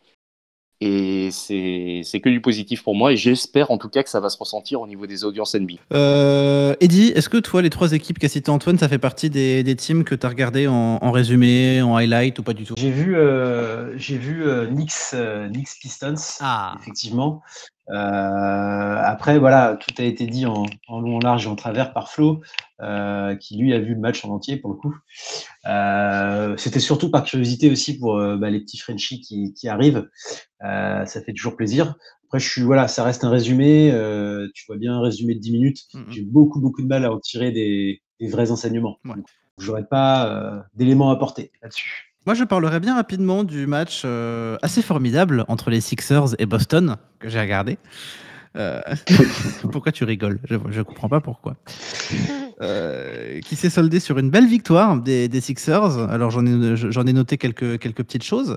Et c'est c'est que du positif pour moi. Et j'espère en tout cas que ça va se ressentir au niveau des audiences NBA. Euh, Eddie, est-ce que toi, les trois équipes qu'a cité Antoine, ça fait partie des, des teams que tu as regardé en, en résumé, en highlight ou pas du tout? J'ai vu, euh, j'ai vu euh, Knicks, euh, Knicks Pistons, Ah. effectivement. Euh, après, voilà, tout a été dit en, en long, en large et en travers par Flo, euh, qui lui a vu le match en entier pour le coup. Euh, C'était surtout par curiosité aussi pour bah, les petits Frenchies qui, qui arrivent. Ça fait toujours plaisir. Après, je suis, voilà, ça reste un résumé. euh, tu vois bien un résumé de 10 minutes. Mhm. J'ai beaucoup, beaucoup de mal à en tirer des, des vrais enseignements. Ouais. J'aurais pas euh, d'éléments à apporter là-dessus. Moi, je parlerai bien rapidement du match euh, assez formidable entre les Sixers et Boston que j'ai regardé. Euh, [laughs] pourquoi tu rigoles? Je ne comprends pas pourquoi. Euh, qui s'est soldé sur une belle victoire des, Sixers. Alors j'en ai, noté quelques, petites choses,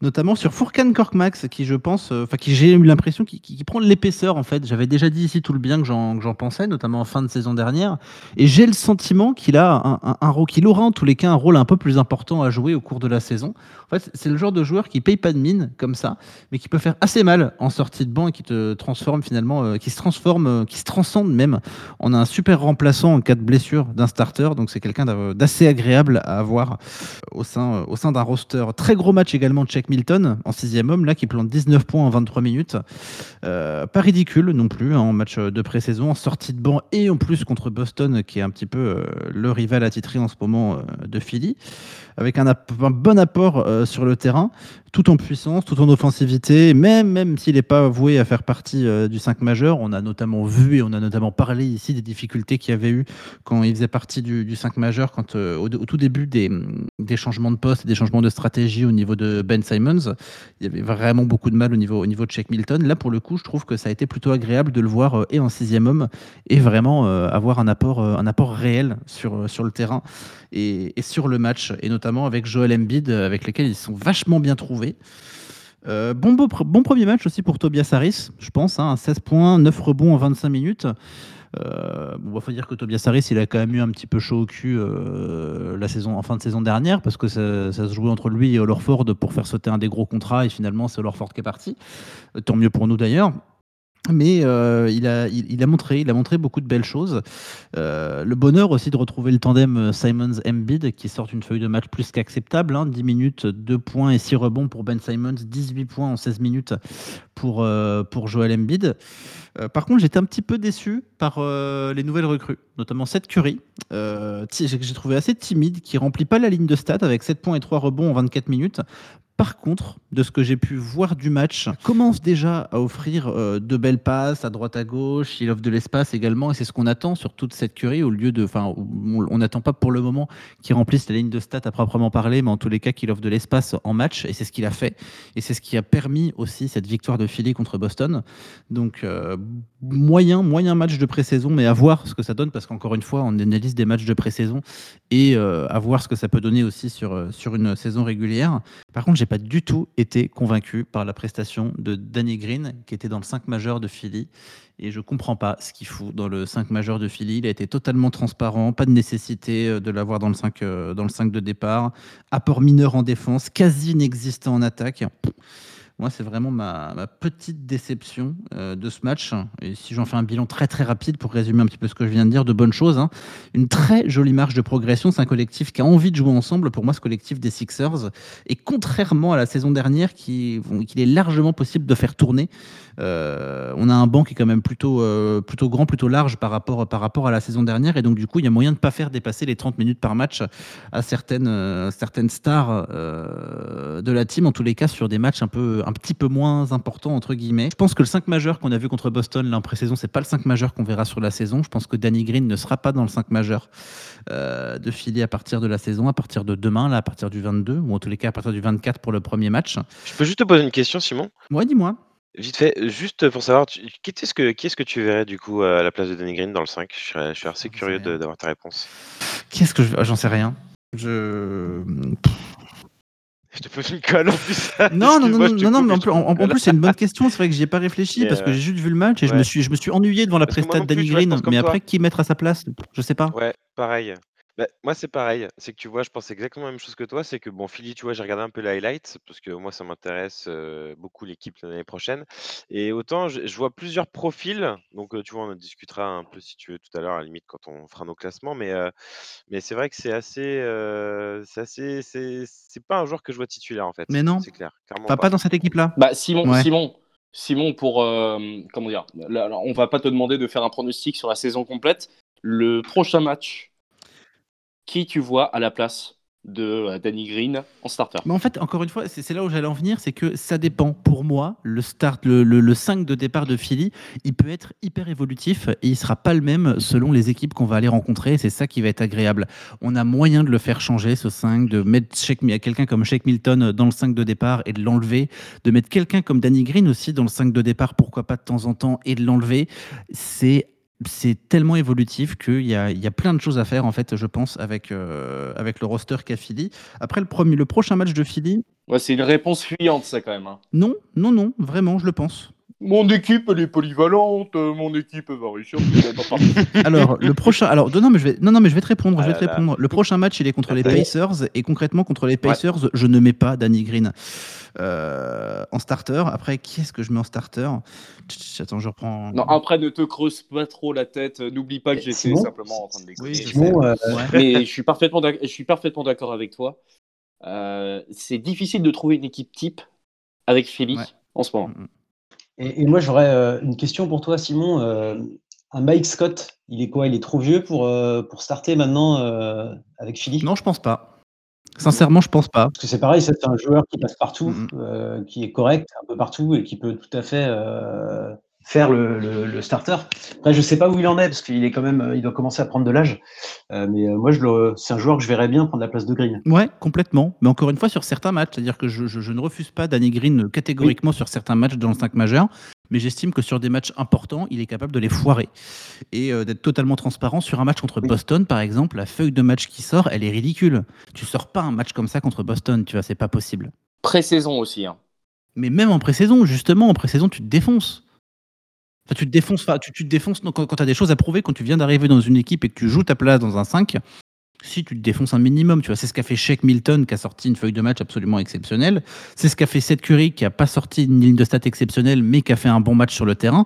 notamment sur Furkan Korkmax, qui je pense, euh, enfin qui j'ai eu l'impression qui, qui, qui prend de l'épaisseur en fait. J'avais déjà dit ici tout le bien que j'en, pensais, notamment en fin de saison dernière, et j'ai le sentiment qu'il a un, rôle, qu'il aura en tous les cas un rôle un peu plus important à jouer au cours de la saison. En fait, c'est le genre de joueur qui paye pas de mine comme ça, mais qui peut faire assez mal en sortie de banc et qui te transforme finalement, euh, qui se transforme, qui se transcende même en un super remplaçant en cas blessure d'un starter. Donc c'est quelqu'un d'assez agréable à avoir au sein, au sein d'un roster. Très gros match également de Check Milton en sixième homme, là qui plante 19 points en 23 minutes. Euh, pas ridicule non plus hein, en match de pré-saison, en sortie de banc et en plus contre Boston qui est un petit peu euh, le rival attitré en ce moment euh, de Philly avec un, bon apport euh, sur le terrain, tout en puissance, tout en offensivité, même, même s'il n'est pas voué à faire partie euh, du 5 majeur. On a notamment vu et on a notamment parlé ici des difficultés qu'il y avait eu quand il faisait partie du, du 5 majeur, quand, euh, au, tout début des, des, changements de poste et des changements de stratégie au niveau de Ben Simons. Il y avait vraiment beaucoup de mal au niveau, au niveau de Shake Milton. Là, pour le coup, je trouve que ça a été plutôt agréable de le voir euh, et en sixième homme et vraiment avoir un apport, un apport réel sur, sur le terrain et, et sur le match, et notamment avec Joel Embiid, avec lesquels ils sont vachement bien trouvés. Euh, bon, premier match aussi pour Tobias Harris, je pense, hein, 16 points, 9 rebonds en 25 minutes. Euh, bon, il faut dire que Tobias Harris, il a quand même eu un petit peu chaud au cul euh, la saison, en fin de saison dernière, parce que ça, se jouait entre lui et Olorford pour faire sauter un des gros contrats, et finalement c'est Olorford qui est parti. Tant mieux pour nous d'ailleurs. Mais euh, il, a, il, a montré, beaucoup de belles choses. Euh, le bonheur aussi de retrouver le tandem Simons-Embiid qui sort une feuille de match plus qu'acceptable. Hein, 10 minutes, 2 points et 6 rebonds pour Ben Simons, 18 points en 16 minutes pour, euh, pour Joel Embiid. Par contre, j'étais un petit peu déçu par les nouvelles recrues, notamment Seth Curry, que j'ai trouvé assez timide, qui remplit pas la ligne de stats avec 7 points et 3 rebonds en 24 minutes. Par contre, de ce que j'ai pu voir du match, commence déjà à offrir euh, de belles passes à droite à gauche. Il offre de l'espace également, et c'est ce qu'on attend sur toute cette curie. Au lieu de, enfin, on n'attend pas pour le moment qu'il remplisse la ligne de stats à proprement parler, mais en tous les cas qu'il offre de l'espace en match, et c'est ce qu'il a fait, et c'est ce qui a permis aussi cette victoire de Philly contre Boston. Donc euh, moyen, moyen match de pré-saison, mais à voir ce que ça donne, parce qu'encore une fois, on analyse des matchs de pré-saison et euh, à voir ce que ça peut donner aussi sur sur une saison régulière. Par contre, j'ai pas du tout été convaincu par la prestation de Danny Green, qui était dans le 5 majeur de Philly. Et je comprends pas ce qu'il fout dans le 5 majeur de Philly. Il a été totalement transparent, pas de nécessité de l'avoir dans, le 5, dans le 5 de départ. Apport mineur en défense, quasi inexistant en attaque. Moi, c'est vraiment ma, petite déception euh, de ce match. Et si j'en fais un bilan très très rapide pour résumer un petit peu ce que je viens de dire, de bonnes choses. Hein. Une très jolie marche de progression. C'est un collectif qui a envie de jouer ensemble. Pour moi, ce collectif des Sixers. Et contrairement à la saison dernière, qu'il qui est largement possible de faire tourner, euh, on a un banc qui est quand même plutôt, euh, grand, plutôt large par rapport, à la saison dernière. Et donc, du coup, il y a moyen de ne pas faire dépasser les 30 minutes par match à certaines, certaines stars de la team, en tous les cas, sur des matchs un peu un petit peu moins important entre guillemets. Je pense que le 5 majeur qu'on a vu contre Boston l'an pré-saison, c'est pas le 5 majeur qu'on verra sur la saison. Je pense que Danny Green ne sera pas dans le 5 majeur euh, de Philly à partir de la saison, à partir de demain, là, à partir du 22, ou en tous les cas à partir du 24 pour le premier match. Je peux juste te poser une question, Simon Ouais, dis-moi. Vite fait, juste pour savoir, tu, qui est-ce que, qui est que tu verrais du coup à la place de Danny Green dans le 5 je, serais, je suis assez curieux d'avoir ta réponse. Qui est-ce que je J'en sais rien. Je. [laughs] Je te pose une colle en plus. [laughs] Non, non, non, non, non, mais en plus, en, en plus c'est une bonne question. C'est vrai que j'y ai pas réfléchi parce que j'ai juste vu le match et ouais. je, me suis, je me suis ennuyé devant la prestat de Danny Green. Mais après, qui mettre à sa place? Je sais pas. Ouais, pareil. Bah, moi, c'est pareil. C'est que tu vois, je pense exactement la même chose que toi. C'est que bon, Philly, tu vois, j'ai regardé un peu les highlights parce que moi, ça m'intéresse euh, beaucoup l'équipe l'année prochaine. Et autant, je, je, vois plusieurs profils. Donc, euh, tu vois, on en discutera un peu si tu veux tout à l'heure, à la limite, quand on fera nos classements. Mais, euh, mais c'est vrai que c'est assez. c'est assez. C'est pas un joueur que je vois titulaire, en fait. Mais non. C'est clair. Pas, pas. pas dans cette équipe-là. Bah, Simon, ouais. Simon. Simon, pour comment dire, là, on va pas te demander de faire un pronostic sur la saison complète. Le prochain match qui tu vois à la place de euh, Danny Green en starter Mais en fait, encore une fois, c'est là où j'allais en venir, c'est que ça dépend. Pour moi, le start, le, le, le, 5 de départ de Philly, il peut être hyper évolutif et il sera pas le même selon les équipes qu'on va aller rencontrer. C'est ça qui va être agréable. On a moyen de le faire changer, ce 5, de mettre quelqu'un comme Shake Milton dans le 5 de départ et de l'enlever, de mettre quelqu'un comme Danny Green aussi dans le 5 de départ, pourquoi pas de temps en temps, et de l'enlever. C'est c'est tellement évolutif qu'il y a, il y a plein de choses à faire, en fait, je pense, avec, euh, avec le roster qu'a Philly. Après, le, premier, le prochain match de Philly, Ouais, c'est une réponse fuyante, ça, quand même. hein. non, non, non, vraiment, je le pense. Mon équipe, elle est polyvalente. euh, mon équipe va réussir. [laughs] Alors, le prochain. Alors, non, non, mais je vais, non, non, mais je vais te répondre. Ah je vais te là là. répondre. Le prochain match, il est contre les Ouais. Pacers. Et concrètement, contre les Pacers, je ne mets pas Danny Green euh, en starter. Après, qui est-ce que je mets en starter? Attends, je reprends. Non, après, ne te creuse pas trop la tête. N'oublie pas que j'étais simplement en train de. Oui, euh, Ouais. Mais je suis parfaitement d'ac- je suis parfaitement d'accord avec toi. Euh, c'est difficile de trouver une équipe type avec Philly Ouais. en ce moment. Et, et moi, j'aurais euh, une question pour toi, Simon. Euh, un Mike Scott, il est quoi? Il est trop vieux pour, euh, pour starter maintenant avec Philly Non, je pense pas. Sincèrement, je pense pas. Parce que c'est pareil, c'est un joueur qui passe partout, qui est correct un peu partout et qui peut tout à fait faire le, le- le starter. Après, je sais pas où il en est parce qu'il est quand même, euh, il doit commencer à prendre de l'âge. Euh, mais euh, moi, je c'est un joueur que je verrais bien prendre la place de Green. Ouais, complètement. Mais encore une fois, sur certains matchs, c'est-à-dire que je, je- je ne refuse pas Danny Green catégoriquement sur certains matchs dans le 5 majeur, mais j'estime que sur des matchs importants, il est capable de les foirer. Et euh, d'être totalement transparent sur un match contre Oui. Boston, par exemple, la feuille de match qui sort, elle est ridicule. Tu sors pas un match comme ça contre Boston, tu vois, c'est pas possible. Pré-saison aussi. hein. Mais même en pré-saison, justement, en pré-saison, tu te défonces. Tu te défonces, tu, te défonces quand, tu as des choses à prouver, quand tu viens d'arriver dans une équipe et que tu joues ta place dans un 5, si tu te défonces un minimum, tu vois, c'est ce qu'a fait Shake Milton qui a sorti une feuille de match absolument exceptionnelle. C'est ce qu'a fait Seth Curry qui a pas sorti une ligne de stats exceptionnelle mais qui a fait un bon match sur le terrain.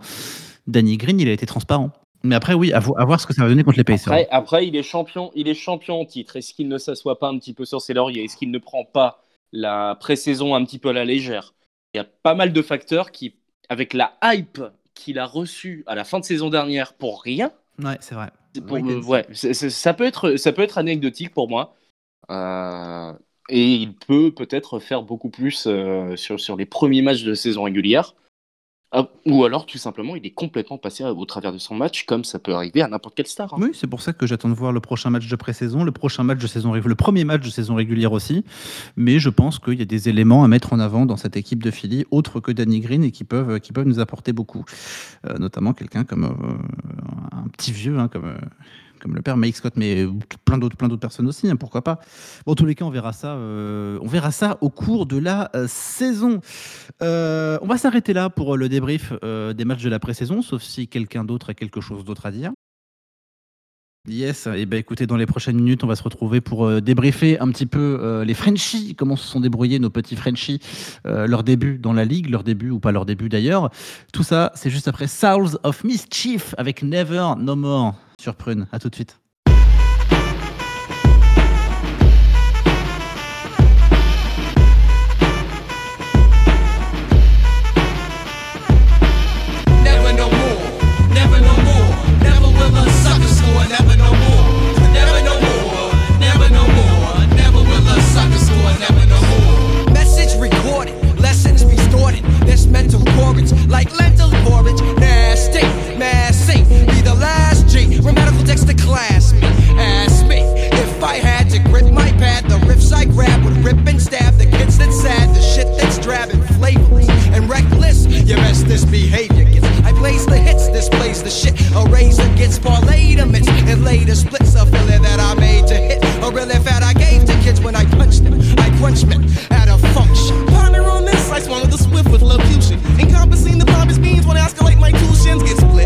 Danny Green, il a été transparent. Mais après, oui, à voir ce que ça va donner contre les Pacers. Après, après, il est champion, il est champion en titre. Est-ce qu'il ne s'assoit pas un petit peu sur ses lauriers? Est-ce qu'il ne prend pas la pré-saison un petit peu à la légère? Il y a pas mal de facteurs qui, avec la hype qu'il a reçue à la fin de saison dernière pour rien, Ouais, c'est vrai. pour Ouais, ça peut être, ça peut être anecdotique pour moi. Euh, et il peut peut-être faire beaucoup plus euh, sur, sur les premiers matchs de saison régulière. Ah, ou alors, tout simplement, il est complètement passé au travers de son match, comme ça peut arriver à n'importe quel star. hein. Oui, c'est pour ça que j'attends de voir le prochain match de pré-saison, le prochain match de saison le premier match de saison régulière aussi. Mais je pense qu'il y a des éléments à mettre en avant dans cette équipe de Philly, autres que Danny Green, et qui peuvent, qui peuvent nous apporter beaucoup. Euh, notamment quelqu'un comme euh, un petit vieux, hein, comme, euh, comme le père Mike Scott, mais plein d'autres, personnes aussi, hein, pourquoi pas. Bon, en tous les cas, on verra ça, euh, on verra ça au cours de la euh, saison. Euh, on va s'arrêter là pour le débrief des matchs de la pré-saison, sauf si quelqu'un d'autre a quelque chose d'autre à dire. Yes, et ben écoutez, dans les prochaines minutes, on va se retrouver pour euh, débriefer un petit peu euh, les Frenchies, comment se sont débrouillés nos petits Frenchies, euh, leur début dans la ligue, leur début ou pas leur début d'ailleurs. Tout ça, c'est juste après Souls of Mischief avec Never No More sur Prune. À tout de suite. Like lentil porridge, nasty, massy, be the last G, grammatical text to class me, ask me if I had to grip my pad, the riffs I grab would rip and stab the kids that's sad, the shit that's drab and flavorless and reckless. Your bestest behavior gets. The hits, displays the shit. A razor gets parlayed amidst and later splits a fillet that I made to hit. A really fat I gave to kids when I punched them. I crunch men at a function. Ponder on this, I swung the swift with locution. Encompassing the pompous beans when I escalate my two shins get split.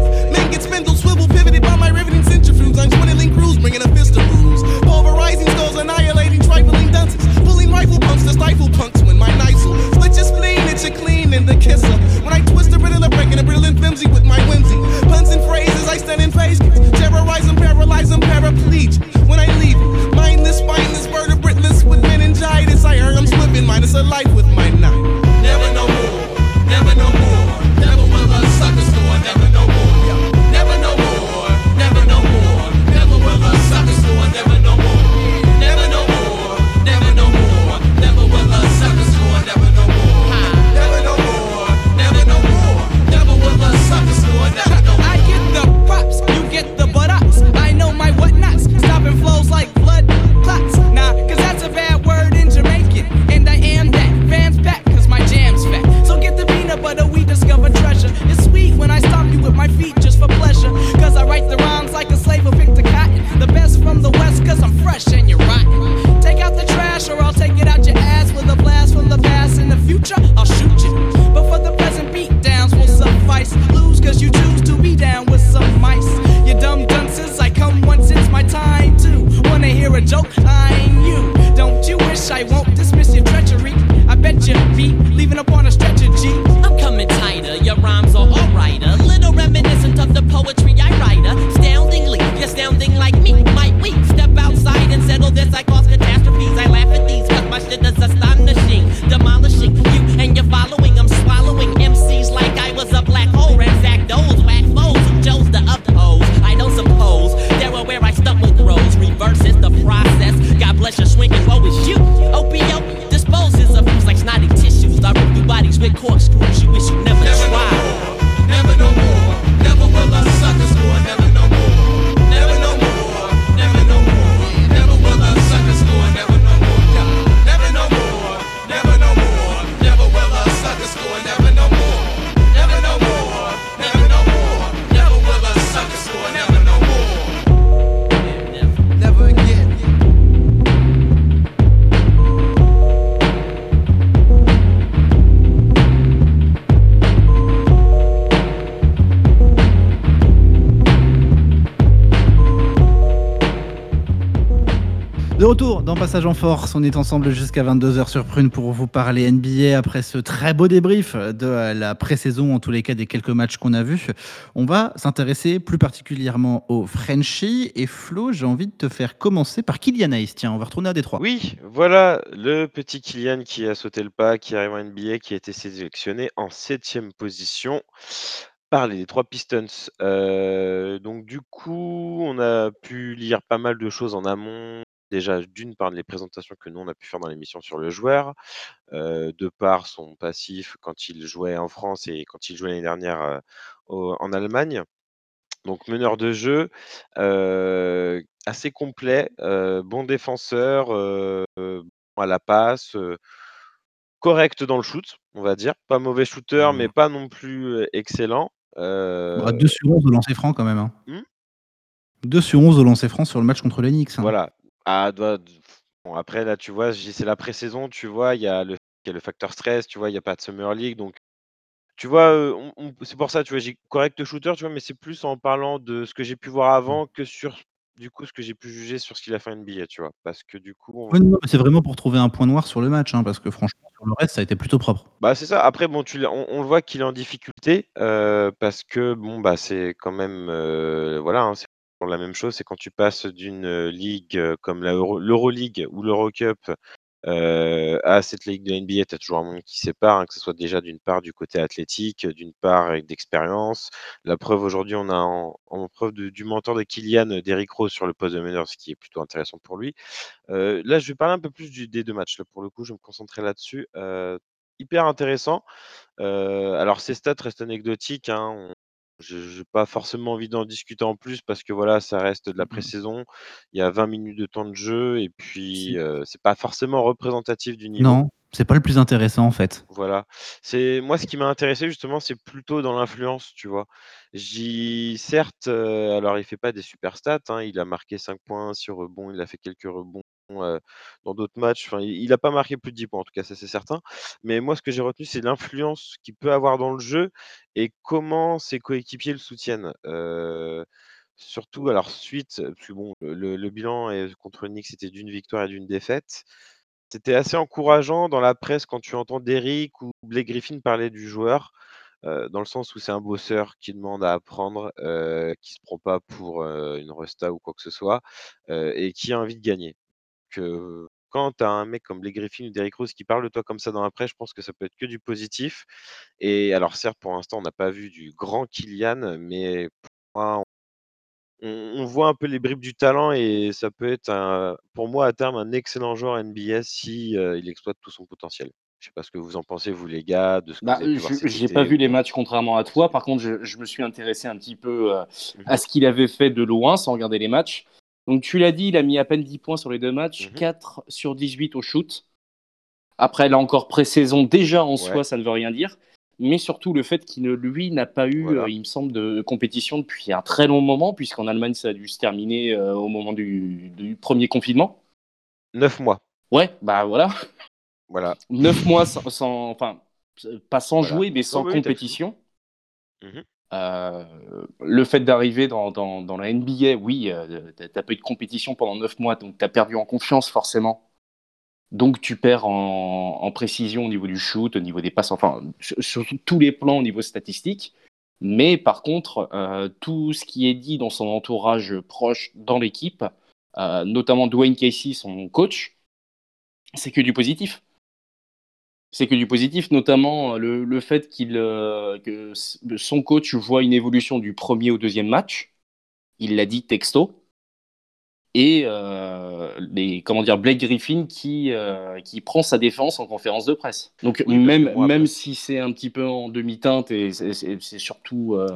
Passage en Force, on est ensemble jusqu'à 22h sur Prune pour vous parler NBA après ce très beau débrief de la pré-saison, en tous les cas des quelques matchs qu'on a vus. On va s'intéresser plus particulièrement au Frenchie. Et Flo, j'ai envie de te faire commencer par Kylian Hayes. Tiens, on va retourner à Détroit. Oui, voilà le petit Kylian qui a sauté le pas, qui arrive en NBA, qui a été sélectionné en septième position par les trois Pistons. Euh, donc du coup, on a pu lire pas mal de choses en amont. Déjà, d'une part, les présentations que nous, on a pu faire dans l'émission sur le joueur, de par son passif quand il jouait en France et quand il jouait l'année dernière au- en Allemagne. Donc meneur de jeu, assez complet, bon défenseur, à la passe, correct dans le shoot, on va dire. Pas mauvais shooter, mais pas non plus excellent. Bah, 2 sur 11 au lancer franc quand même. hein. Hmm 2 sur 11 au lancer franc sur le match contre les Knicks. hein. Voilà. Ah, doit- bon, après, là, tu vois, c'est la pré-saison, tu vois, il y a le, il y a le facteur stress, tu vois, il n'y a pas de Summer League. Donc, tu vois, euh, on- on- c'est pour ça, tu vois, j'ai correct shooter, tu vois, mais c'est plus en parlant de ce que j'ai pu voir avant que sur, du coup, ce que j'ai pu juger sur ce qu'il a fait en NBA, tu vois. Parce que du coup, on- Ouais, non, mais c'est vraiment pour trouver un point noir sur le match, hein, parce que franchement, sur le reste, ça a été plutôt propre. Bah, c'est ça. Après, bon, tu l'as- on, on le voit qu'il est en difficulté euh, parce que bon, bah, c'est quand même, euh, voilà, hein, la même chose. C'est quand tu passes d'une euh, ligue euh, comme la Euro- ou l'Eurocup euh, à cette ligue de NBA, tu toujours un monde qui sépare, hein, que ce soit déjà d'une part du côté athlétique, d'une part avec d'expérience. La preuve aujourd'hui, on a en, preuve de- du mentor de Kylian, euh, Derrick Rose sur le poste de meneur, ce qui est plutôt intéressant pour lui. Euh, là, je vais parler un peu plus du- des deux matchs. Là, pour le coup, je vais me concentrer là-dessus. Euh, hyper intéressant. Euh, alors, ces stats restent anecdotiques. Hein, je n'ai pas forcément envie d'en discuter en plus parce que voilà, ça reste de la pré-saison. Il y a 20 minutes de temps de jeu et puis euh, c'est pas forcément représentatif du niveau. Non, c'est pas le plus intéressant en fait. Voilà. C'est moi ce qui m'a intéressé justement, c'est plutôt dans l'influence, tu vois. J'y certes, alors il fait pas des super stats, hein, il a marqué 5 points, 6 rebonds, il a fait quelques rebonds dans d'autres matchs. Il, il a pas marqué plus de 10 points en tout cas, ça c'est certain. Mais moi ce que j'ai retenu, c'est l'influence qu'il peut avoir dans le jeu et comment ses coéquipiers le soutiennent. Surtout, alors suite, parce que bon, le, bilan est- contre Nick, c'était d'une victoire et d'une défaite. C'était assez encourageant dans la presse quand tu entends Derrick ou Blake Griffin parler du joueur, dans le sens où c'est un bosseur qui demande à apprendre, euh, qui se prend pas pour une resta ou quoi que ce soit, et qui a envie de gagner. Que quand tu as un mec comme Blake Griffin ou Derrick Rose qui parle de toi comme ça dans la presse, je pense que ça peut être que du positif. Et alors certes, pour l'instant, on n'a pas vu du grand Kylian, mais pour moi, on, on voit un peu les bribes du talent et ça peut être, un- pour moi, à terme, un excellent joueur NBA si euh, il exploite tout son potentiel. Je sais pas ce que vous en pensez, vous les gars, de ce que Bah, je- été pas vu les matchs contrairement à toi. Par contre, je, je me suis intéressé un petit peu euh, à ce qu'il avait fait de loin sans regarder les matchs. Donc, tu l'as dit, il a mis à peine 10 points sur les deux matchs, Mhm. 4 sur 18 au shoot. Après, là encore, pré-saison, déjà en Ouais. soi, ça ne veut rien dire. Mais surtout le fait qu'il ne, lui, n'a pas eu, Voilà. euh, il me semble, de compétition depuis un très long moment, puisqu'en Allemagne, ça a dû se terminer euh, au moment du, du premier confinement. Neuf mois, Ouais, bah voilà. voilà. 9 mois sans, sans- enfin, pas sans Voilà. jouer, mais sans oui, compétition. Mhm. Euh, le fait d'arriver dans, la NBA, oui, euh, t'as pas eu de compétition pendant 9 mois, donc t'as perdu en confiance forcément. Donc tu perds en, précision au niveau du shoot, au niveau des passes, enfin sur, sur tous les plans au niveau statistique. Mais par contre, euh, tout ce qui est dit dans son entourage proche dans l'équipe, euh, notamment Dwayne Casey, son coach, c'est que du positif. C'est que du positif, notamment le, le fait qu'il, euh, que son coach voit une évolution du premier au deuxième match. Il l'a dit texto. Et euh, les, comment dire, Blake Griffin qui, euh, qui prend sa défense en conférence de presse. Donc Oui, même, même si c'est un petit peu en demi-teinte et c'est- c'est c'est surtout, euh,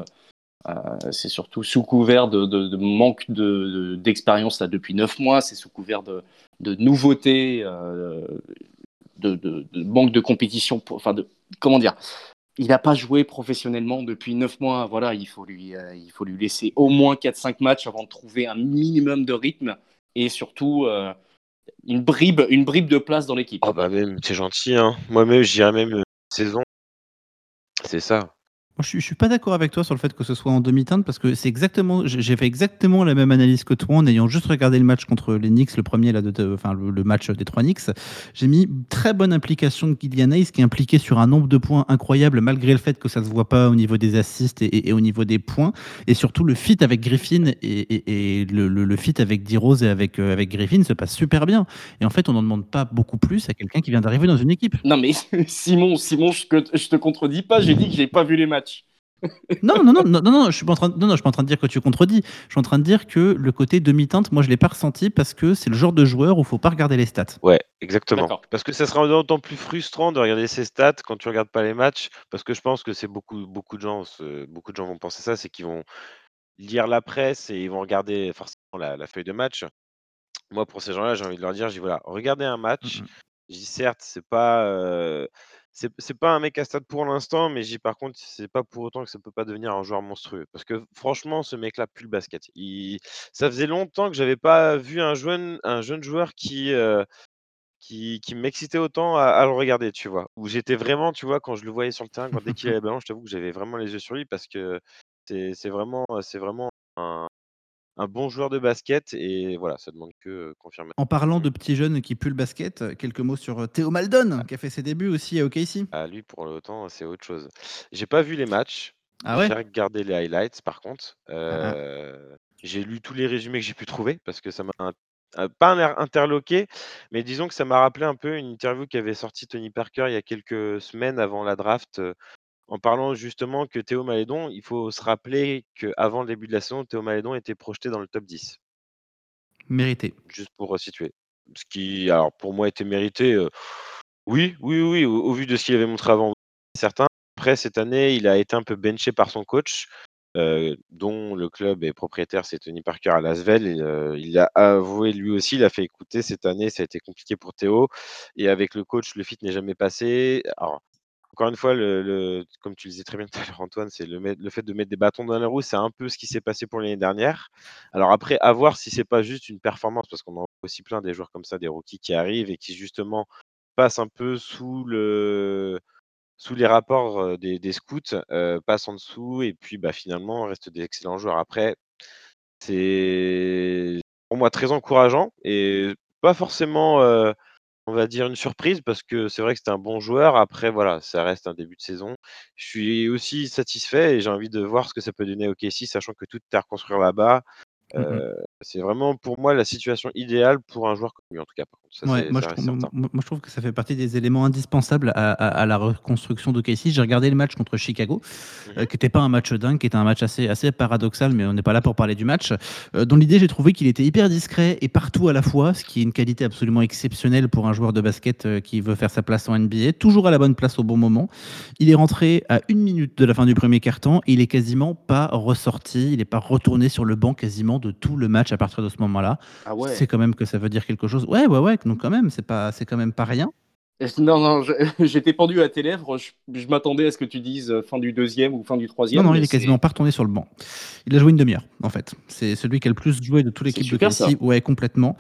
euh, c'est surtout sous couvert de, de- de manque de- de- d'expérience là depuis neuf mois, c'est sous couvert de, de nouveautés, euh, de, de- manque de compétition, enfin de comment dire. Il n'a pas joué professionnellement depuis neuf mois. Voilà, il faut lui, euh, il faut lui laisser au moins 4-5 matchs avant de trouver un minimum de rythme et surtout euh, une bribe, une de place dans l'équipe. Oh bah même, c'est gentil, hein. Moi-même, j'irais même euh, saison. C'est ça. Je, je suis pas d'accord avec toi sur le fait que ce soit en demi-teinte parce que c'est exactement, j'ai fait exactement la même analyse que toi en ayant juste regardé le match contre les Knicks, le premier là, de, le, match des trois Knicks. J'ai mis très bonne implication de Kylian Hayes qui est impliqué sur un nombre de points incroyable malgré le fait que ça se voit pas au niveau des assists et, au niveau des points et surtout le fit avec Griffin et, le, fit avec D Rose et avec euh, avec Griffin se passe super bien. Et en fait, on n'en demande pas beaucoup plus à quelqu'un qui vient d'arriver dans une équipe. Non mais [laughs] Simon, Simon, je, je te contredis pas. J'ai dit que j'ai pas vu les matchs. Non, non, non, non, non, non, je suis pas en train, de- non, non, je suis pas en train de dire que tu contredis. Je suis en train de dire que le côté demi-teinte, moi, je l'ai pas ressenti parce que c'est le genre de joueur où faut pas regarder les stats. Ouais, exactement. Parce que ça sera d'autant plus frustrant de regarder ses stats quand tu regardes pas les matchs, parce que je pense que c'est beaucoup, beaucoup de gens, beaucoup de gens vont penser ça, c'est qu'ils vont lire la presse et ils vont regarder forcément la, la feuille de match. Moi, pour ces gens-là, j'ai envie de leur dire, je dis voilà, regardez un match. Mhm. Je dis certes, c'est pas, euh, c'est c'est pas un mec à stade pour l'instant, mais par contre, c'est pas pour autant que ça peut pas devenir un joueur monstrueux. Parce que franchement, ce mec-là pue le basket. Il, ça faisait longtemps que j'avais pas vu un jeune, un jeune joueur qui, euh, qui, qui m'excitait autant à, à le regarder, tu vois. Où j'étais vraiment, tu vois, quand je le voyais sur le terrain, quand dès qu'il [laughs] avait le ballon, je t'avoue que j'avais vraiment les yeux sur lui parce que c'est c'est vraiment, c'est vraiment un, un bon joueur de basket et voilà, ça demande que confirmation. En parlant de petits jeunes qui puent le basket, quelques mots sur Théo Maldon, qui a fait ses débuts aussi à OKC. Ah, lui, pour autant, c'est autre chose. J'ai pas vu les matchs. Ah ouais? J'ai regardé les highlights, par contre. Ah, ah. J'ai lu tous les résumés que j'ai pu trouver parce que ça m'a pas un- interloqué, mais disons que ça m'a rappelé un peu une interview qu'avait sorti Tony Parker il y a quelques semaines avant la draft, en parlant justement que Théo Malédon, il faut se rappeler qu'avant le début de la saison, Théo Malédon était projeté dans le top 10, Mérité. juste pour resituer. Ce qui, alors pour moi, était mérité. euh, oui, oui, oui, au, au vu de ce qu'il avait montré avant, certain. Après, cette année, il a été un peu benché par son coach, euh, dont le club est propriétaire, c'est Tony Parker à Lasvel. Et, euh, il a avoué lui aussi, il a fait écouter cette année, ça a été compliqué pour Théo. Et avec le coach, le fit n'est jamais passé. Alors, encore une fois, comme tu le disais très bien tout à l'heure, Antoine, c'est le, fait de mettre des bâtons dans les roues, c'est un peu ce qui s'est passé pour l'année dernière. Alors après, à voir si c'est pas juste une performance, parce qu'on a aussi plein des joueurs comme ça, des rookies qui arrivent et qui justement passent un peu sous le sous les rapports des, scouts, passent en dessous et puis bah, finalement restent des excellents joueurs. Après, c'est pour moi très encourageant et pas forcément, on va dire, une surprise parce que c'est vrai que c'était un bon joueur. Après, voilà, ça reste un début de saison. Je suis aussi satisfait et j'ai envie de voir ce que ça peut donner au KC, sachant que tout est à reconstruire là-bas. Mhm. Euh, c'est vraiment pour moi la situation idéale pour un joueur comme lui, en tout cas. Ça, Ouais, moi, ça je trouve, certain. moi, moi, je trouve que ça fait partie des éléments indispensables à, à- à la reconstruction de Casey. J'ai regardé le match contre Chicago, euh, Mhm. qui n'était pas un match dingue, qui était un match assez, assez paradoxal, mais on n'est pas là pour parler du match. Euh, dans l'idée, j'ai trouvé qu'il était hyper discret et partout à la fois, ce qui est une qualité absolument exceptionnelle pour un joueur de basket euh, qui veut faire sa place en NBA. Toujours à la bonne place au bon moment. Il est rentré à une minute de la fin du premier quart-temps et il est quasiment pas ressorti. Il n'est pas retourné sur le banc quasiment de tout le match à partir de ce moment-là. Ah ouais. C'est quand même que ça veut dire quelque chose. Ouais, ouais, ouais. Donc quand même, c'est pas, c'est quand même pas rien. Non, non, [laughs] j'étais pendu à tes lèvres. Je, je m'attendais à ce que tu dises euh, fin du deuxième ou fin du troisième. Non, non, il est quasiment pas retourné sur le banc. Il a joué une demi-heure, en fait. C'est celui qui a le plus joué de toute l'équipe de super, ça. Casey. Ouais, complètement.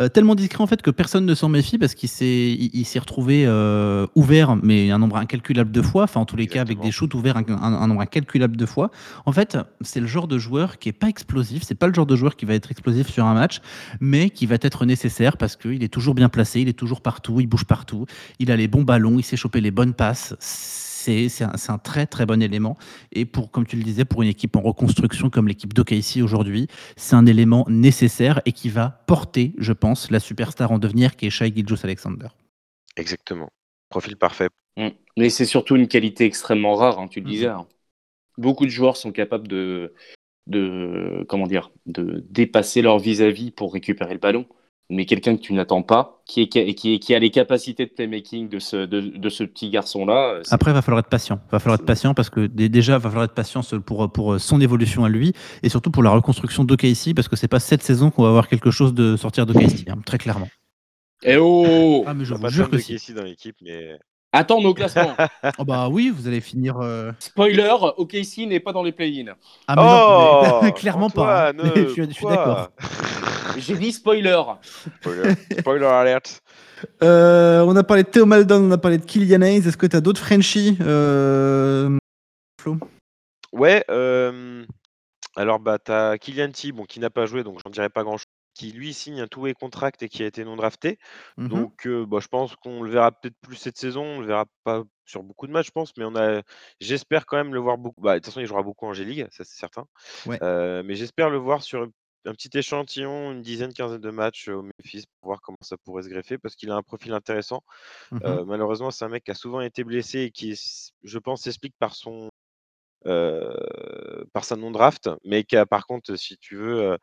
Euh, tellement discret, en fait, que personne ne s'en méfie parce qu'il s'est il, il s'est retrouvé euh, ouvert, mais un nombre incalculable de fois. Enfin, en tous les cas, avec des shoots ouverts un, un- un nombre incalculable de fois. En fait, c'est le genre de joueur qui est pas explosif. C'est pas le genre de joueur qui va être explosif sur un match, mais qui va être nécessaire parce qu'il est toujours bien placé, il est toujours partout, il bouge partout, il a les bons ballons, il sait choper les bonnes passes. C'est c'est un, c'est un très très bon élément. Et pour, comme tu le disais, pour une équipe en reconstruction comme l'équipe d'OKC aujourd'hui, c'est un élément nécessaire et qui va porter, je pense, la superstar en devenir qui est Shai Gilgeous-Alexander. Exactement. Profil parfait. Mm. Mais c'est surtout une qualité extrêmement rare, hein, tu le Mhm. disais. hein. Beaucoup de joueurs sont capables de, de, comment dire, de dépasser leur vis-à-vis pour récupérer le ballon. Mais quelqu'un que tu n'attends pas, qui, est, qui, est- qui a les capacités de playmaking de ce, de, de ce petit garçon-là, euh, Après, il va falloir être patient. Il va falloir être patient parce que dé- déjà, il va falloir être patient pour, pour son évolution à lui et surtout pour la reconstruction d'OKC parce que c'est pas cette saison qu'on va avoir quelque chose de sortir d'OKC, hein, très clairement. Eh oh Ah, mais je vous jure que si. Dans l'équipe, mais Attends nos classements. [laughs] Oh bah oui, vous allez finir. euh, Spoiler, OKC n'est pas dans les play-in. Ah, mais non, mais Oh, [laughs] clairement pas. hein. [laughs] Je suis, je suis pourquoi? d'accord. J'ai dit spoiler. Spoiler, spoiler alert. Euh, on a parlé de Théo Maldon, on a parlé de Kylian Hayes. Est-ce que tu as d'autres Frenchies euh, Flo? Ouais, euh, alors bah t'as Kylian T, bon, qui n'a pas joué, donc j'en dirai pas grand-chose, qui lui signe un two-way contract et qui a été non drafté. Mhm. Donc euh, bah, je pense qu'on le verra peut-être plus cette saison, on le verra pas sur beaucoup de matchs, je pense, mais on a, j'espère quand même le voir beaucoup. Bah, de toute façon, il jouera beaucoup en G-League, ça c'est certain. Ouais. Euh, mais j'espère le voir sur un petit échantillon, une dizaine, quinzaine de matchs au Memphis pour voir comment ça pourrait se greffer, parce qu'il a un profil intéressant. Euh, malheureusement, c'est un mec qui a souvent été blessé et qui, je pense, s'explique par son euh, par sa non-draft, mais qui a par contre, si tu veux,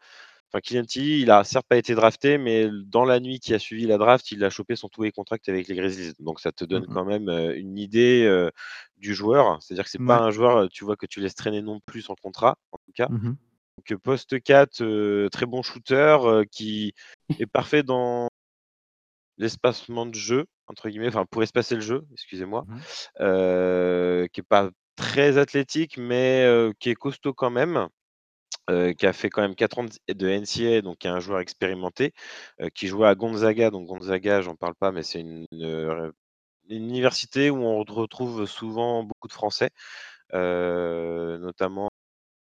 enfin Kylian Tilly, il a certes pas été drafté, mais dans la nuit qui a suivi la draft, il a chopé son two-way contract avec les Grizzlies. Donc ça te donne Mhm. quand même euh, une idée euh, du joueur. C'est-à-dire que c'est pas Ouais. un joueur, tu vois, que tu laisses traîner non plus sans contrat, en tout cas. Mhm. Donc euh, poste 4, euh, très bon shooter, euh, qui est [laughs] parfait dans l'espacement de jeu, entre guillemets, enfin pour espacer le jeu, excusez-moi, euh, qui est pas très athlétique, mais qui est costaud quand même, qui a fait quand même 4 ans de NCAA, donc qui est un joueur expérimenté, qui jouait à Gonzaga, donc Gonzaga, j'en parle pas, mais c'est une, une université où on retrouve souvent beaucoup de Français, euh, notamment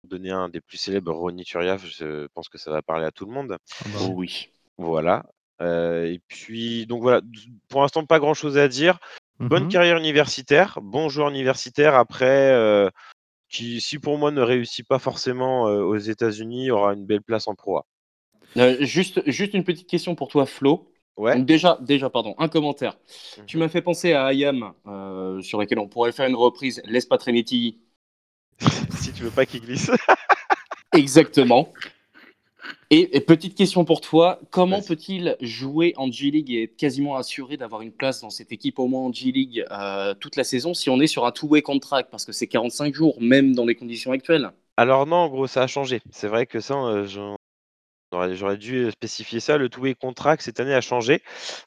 donner un des plus célèbres, Ronny Turiaf, je pense que ça va parler à tout le monde. Oh oui. Voilà. Euh, et puis, donc voilà, pour l'instant, pas grand chose à dire. Bonne Mhm. carrière universitaire, bon joueur universitaire. Après, euh, qui, si pour moi ne réussit pas forcément euh, aux États-Unis, aura une belle place en pro A. Euh, juste, juste une petite question pour toi, Flo. Ouais. Donc déjà, déjà, pardon, un commentaire. Mhm. Tu m'as fait penser à Ayam, euh, sur laquelle on pourrait faire une reprise. Laisse pas traîner Tilly. si [laughs] tu veux pas qu'il glisse. [laughs] Exactement. Et, et petite question pour toi, comment peut-il jouer en G-League et être quasiment assuré d'avoir une place dans cette équipe au moins en G-League euh, toute la saison si on est sur un two-way contract? Parce que c'est 45 jours, même dans les conditions actuelles. Alors non, en gros, ça a changé. C'est vrai que ça, euh, j'en- j'aurais dû spécifier ça. Le two-way contract cette année a changé.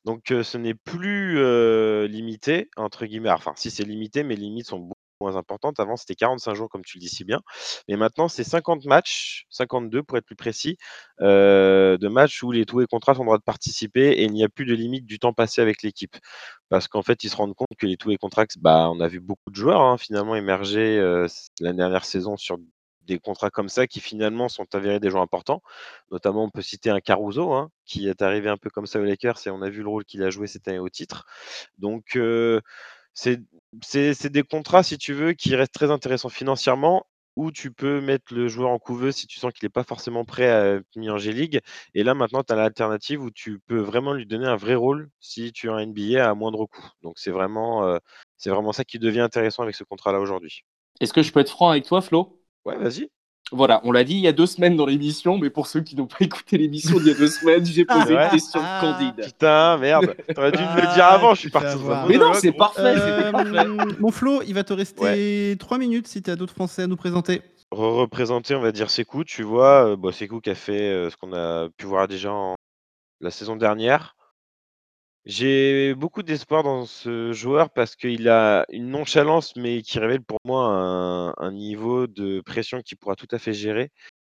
Donc euh, ce n'est plus euh, limité, entre guillemets. Enfin, si c'est limité, mais les limites sont beaucoup moins importantes. Avant, c'était 45 jours, comme tu le dis si bien. Mais maintenant, c'est 50 matchs, 52 pour être plus précis, euh, de matchs où les two-way contracts ont le droit de participer et il n'y a plus de limite du temps passé avec l'équipe. Parce qu'en fait, ils se rendent compte que les two-way contracts, bah, on a vu beaucoup de joueurs hein, finalement émerger euh, l'année dernière saison sur des contrats comme ça qui finalement sont avérés des joueurs importants. Notamment, on peut citer un Caruso hein, qui est arrivé un peu comme ça aux Lakers et on a vu le rôle qu'il a joué cette année au titre. Donc, euh, c'est des contrats, si tu veux, qui restent très intéressants financièrement où tu peux mettre le joueur en couveuse si tu sens qu'il n'est pas forcément prêt à être mis en G-League. Et là, maintenant, tu as l'alternative où tu peux vraiment lui donner un vrai rôle si tu as un NBA à moindre coût. Donc, c'est vraiment, euh, c'est vraiment ça qui devient intéressant avec ce contrat-là aujourd'hui. Est-ce que je peux être franc avec toi, Flo? Ouais, vas-y. Voilà, on l'a dit il y a deux semaines dans l'émission, mais pour ceux qui n'ont pas écouté l'émission d'il y a deux semaines, j'ai posé Ouais. une question Ah. candide. Putain, merde. T'aurais dû me le dire Ah, avant, je suis parti dans Mais non, c'est gros. parfait. Euh, mon Flo, il va te rester 3 minutes si tu as d'autres Français à nous présenter. Re- représenter, on va dire Sekou, tu vois. euh, bon, Sekou qui a fait euh, ce qu'on a pu voir déjà en la saison dernière. J'ai beaucoup d'espoir dans ce joueur parce qu'il a une nonchalance, mais qui révèle pour moi un un niveau de pression qu'il pourra tout à fait gérer.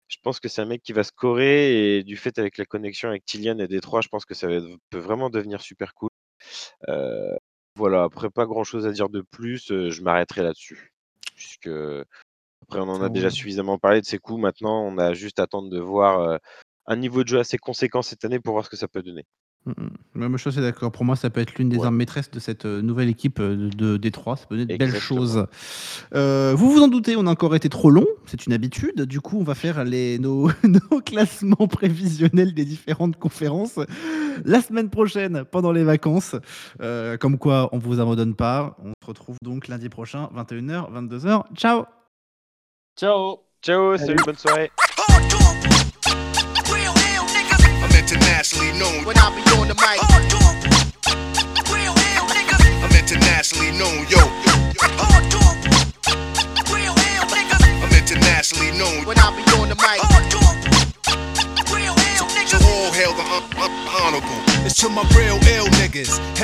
Je pense que c'est un mec qui va scorer et du fait avec la connexion avec Kylian et Détroit, je pense que ça va peut vraiment devenir super cool. Heu, voilà, après pas grand chose à dire de plus, heu, je m'arrêterai là-dessus. Puisque après on en a déjà suffisamment parlé de ses coups, maintenant on a juste à attendre de voir, heu, un niveau de jeu assez conséquent cette année pour voir ce que ça peut donner. Mmh mh. Ouais, moi je suis assez d'accord. Pour moi, ça peut être l'une des Ouais. armes maîtresses de cette, heu, nouvelle équipe, heu, de de Détroit. Ça peut donner de belles Exactement. choses. Heu, vous vous en doutez, on a encore été trop long, c'est une habitude. Du coup, on va faire les nos [laughs] nos classements prévisionnels des différentes conférences la semaine prochaine pendant les vacances. Heu, comme quoi on vous abandonne pas. On se retrouve donc lundi prochain 21:00-22:00. Ciao! Ciao! Ciao, salut, bonne soirée.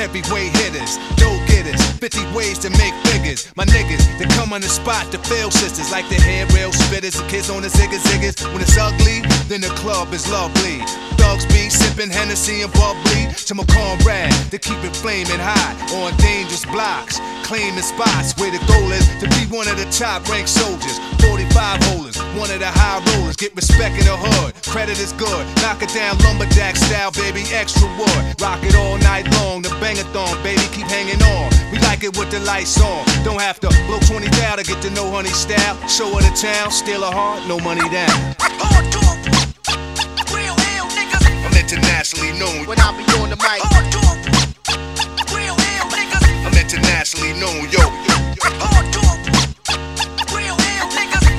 Heavyweight hitters, dough getters, 50 ways to make figures. My niggas, on the spot to fail sisters like the hair rail spitters, the kids on the ziggas ziggas. When it's ugly, then the club is lovely. Thugs be sipping Hennessy and bubbly to my comrade to keep it flaming hot on dangerous blocks, claiming spots where the goal is to be one of the top ranked soldiers. 45 holders, one of the high rollers, get respect in the hood. Credit is good, knock it down lumberjack style, baby, extra wood. Rock it all night long, the bangathon, baby, keep hanging on. We like it with the lights on. Don't have to blow 20 to get to know honey style. Show her the town, steal her heart, no money down. I'm internationally known when I be on the mic. I'm internationally known, yo.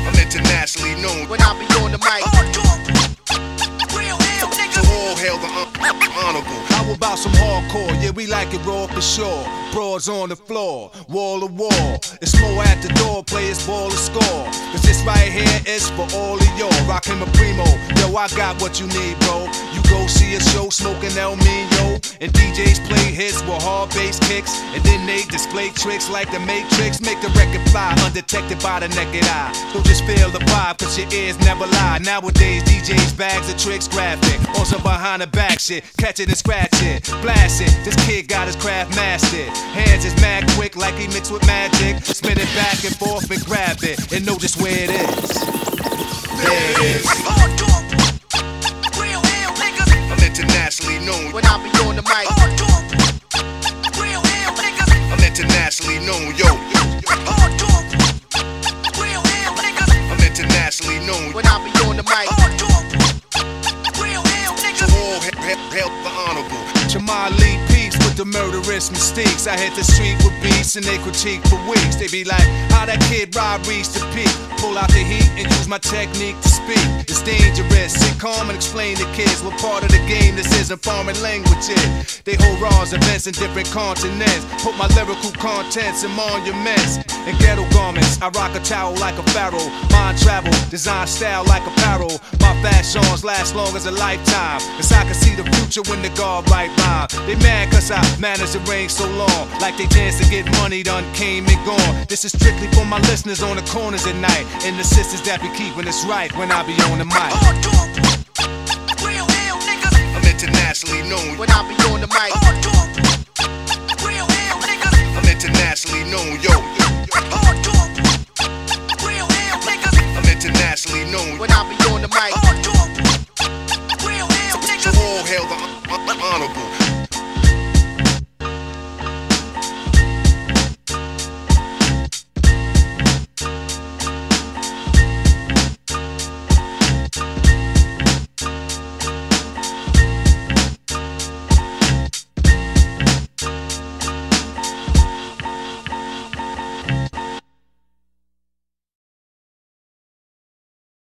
I'm internationally known when I be on the mic. So all hail the honorable. About some hardcore? Yeah, we like it raw for sure. Broads on the floor, wall to wall. It's more at the door, players ball to score. Cause this right here is for all of y'all. Rockin' my primo. Yo, I got what you need, bro. You go see a show smoking El Mino. And DJs play hits with hard bass kicks. And then they display tricks like the Matrix. Make the record fly undetected by the naked eye. Don't just feel the vibe, cause your ears never lie. Nowadays, DJs bags of tricks graphic. Some behind the back shit. Catch it and scratch it. Blast it. This kid got his craft mastered. Hands is mad quick like he mixed with magic. Spin it back and forth and grab it. And know just where it is. There it is. I'm internationally known when I be murderous mistakes. I hit the street with beats and they critique for weeks. They be like, how that kid Rob reached the peak. Pull out the heat and use my technique to speak. It's dangerous. Sit calm and explain to kids what part of the game this is in foreign languages. They hold raws events in different continents. Put my lyrical contents in monuments and ghetto garments. I rock a towel like a pharaoh. Mind travel, design style like apparel. My fashions last long as a lifetime. Cause I can see the future when the guard right rhyme. They mad cause I managed to reign so long. Like they dance to get money done came and gone. This is strictly for my listeners on the corners at night. And the sisters that be keeping us right when I be on the mic. I'm internationally known when I be on the mic. I'm internationally known, yo. I'm internationally known. When I be on the mic. Honorable.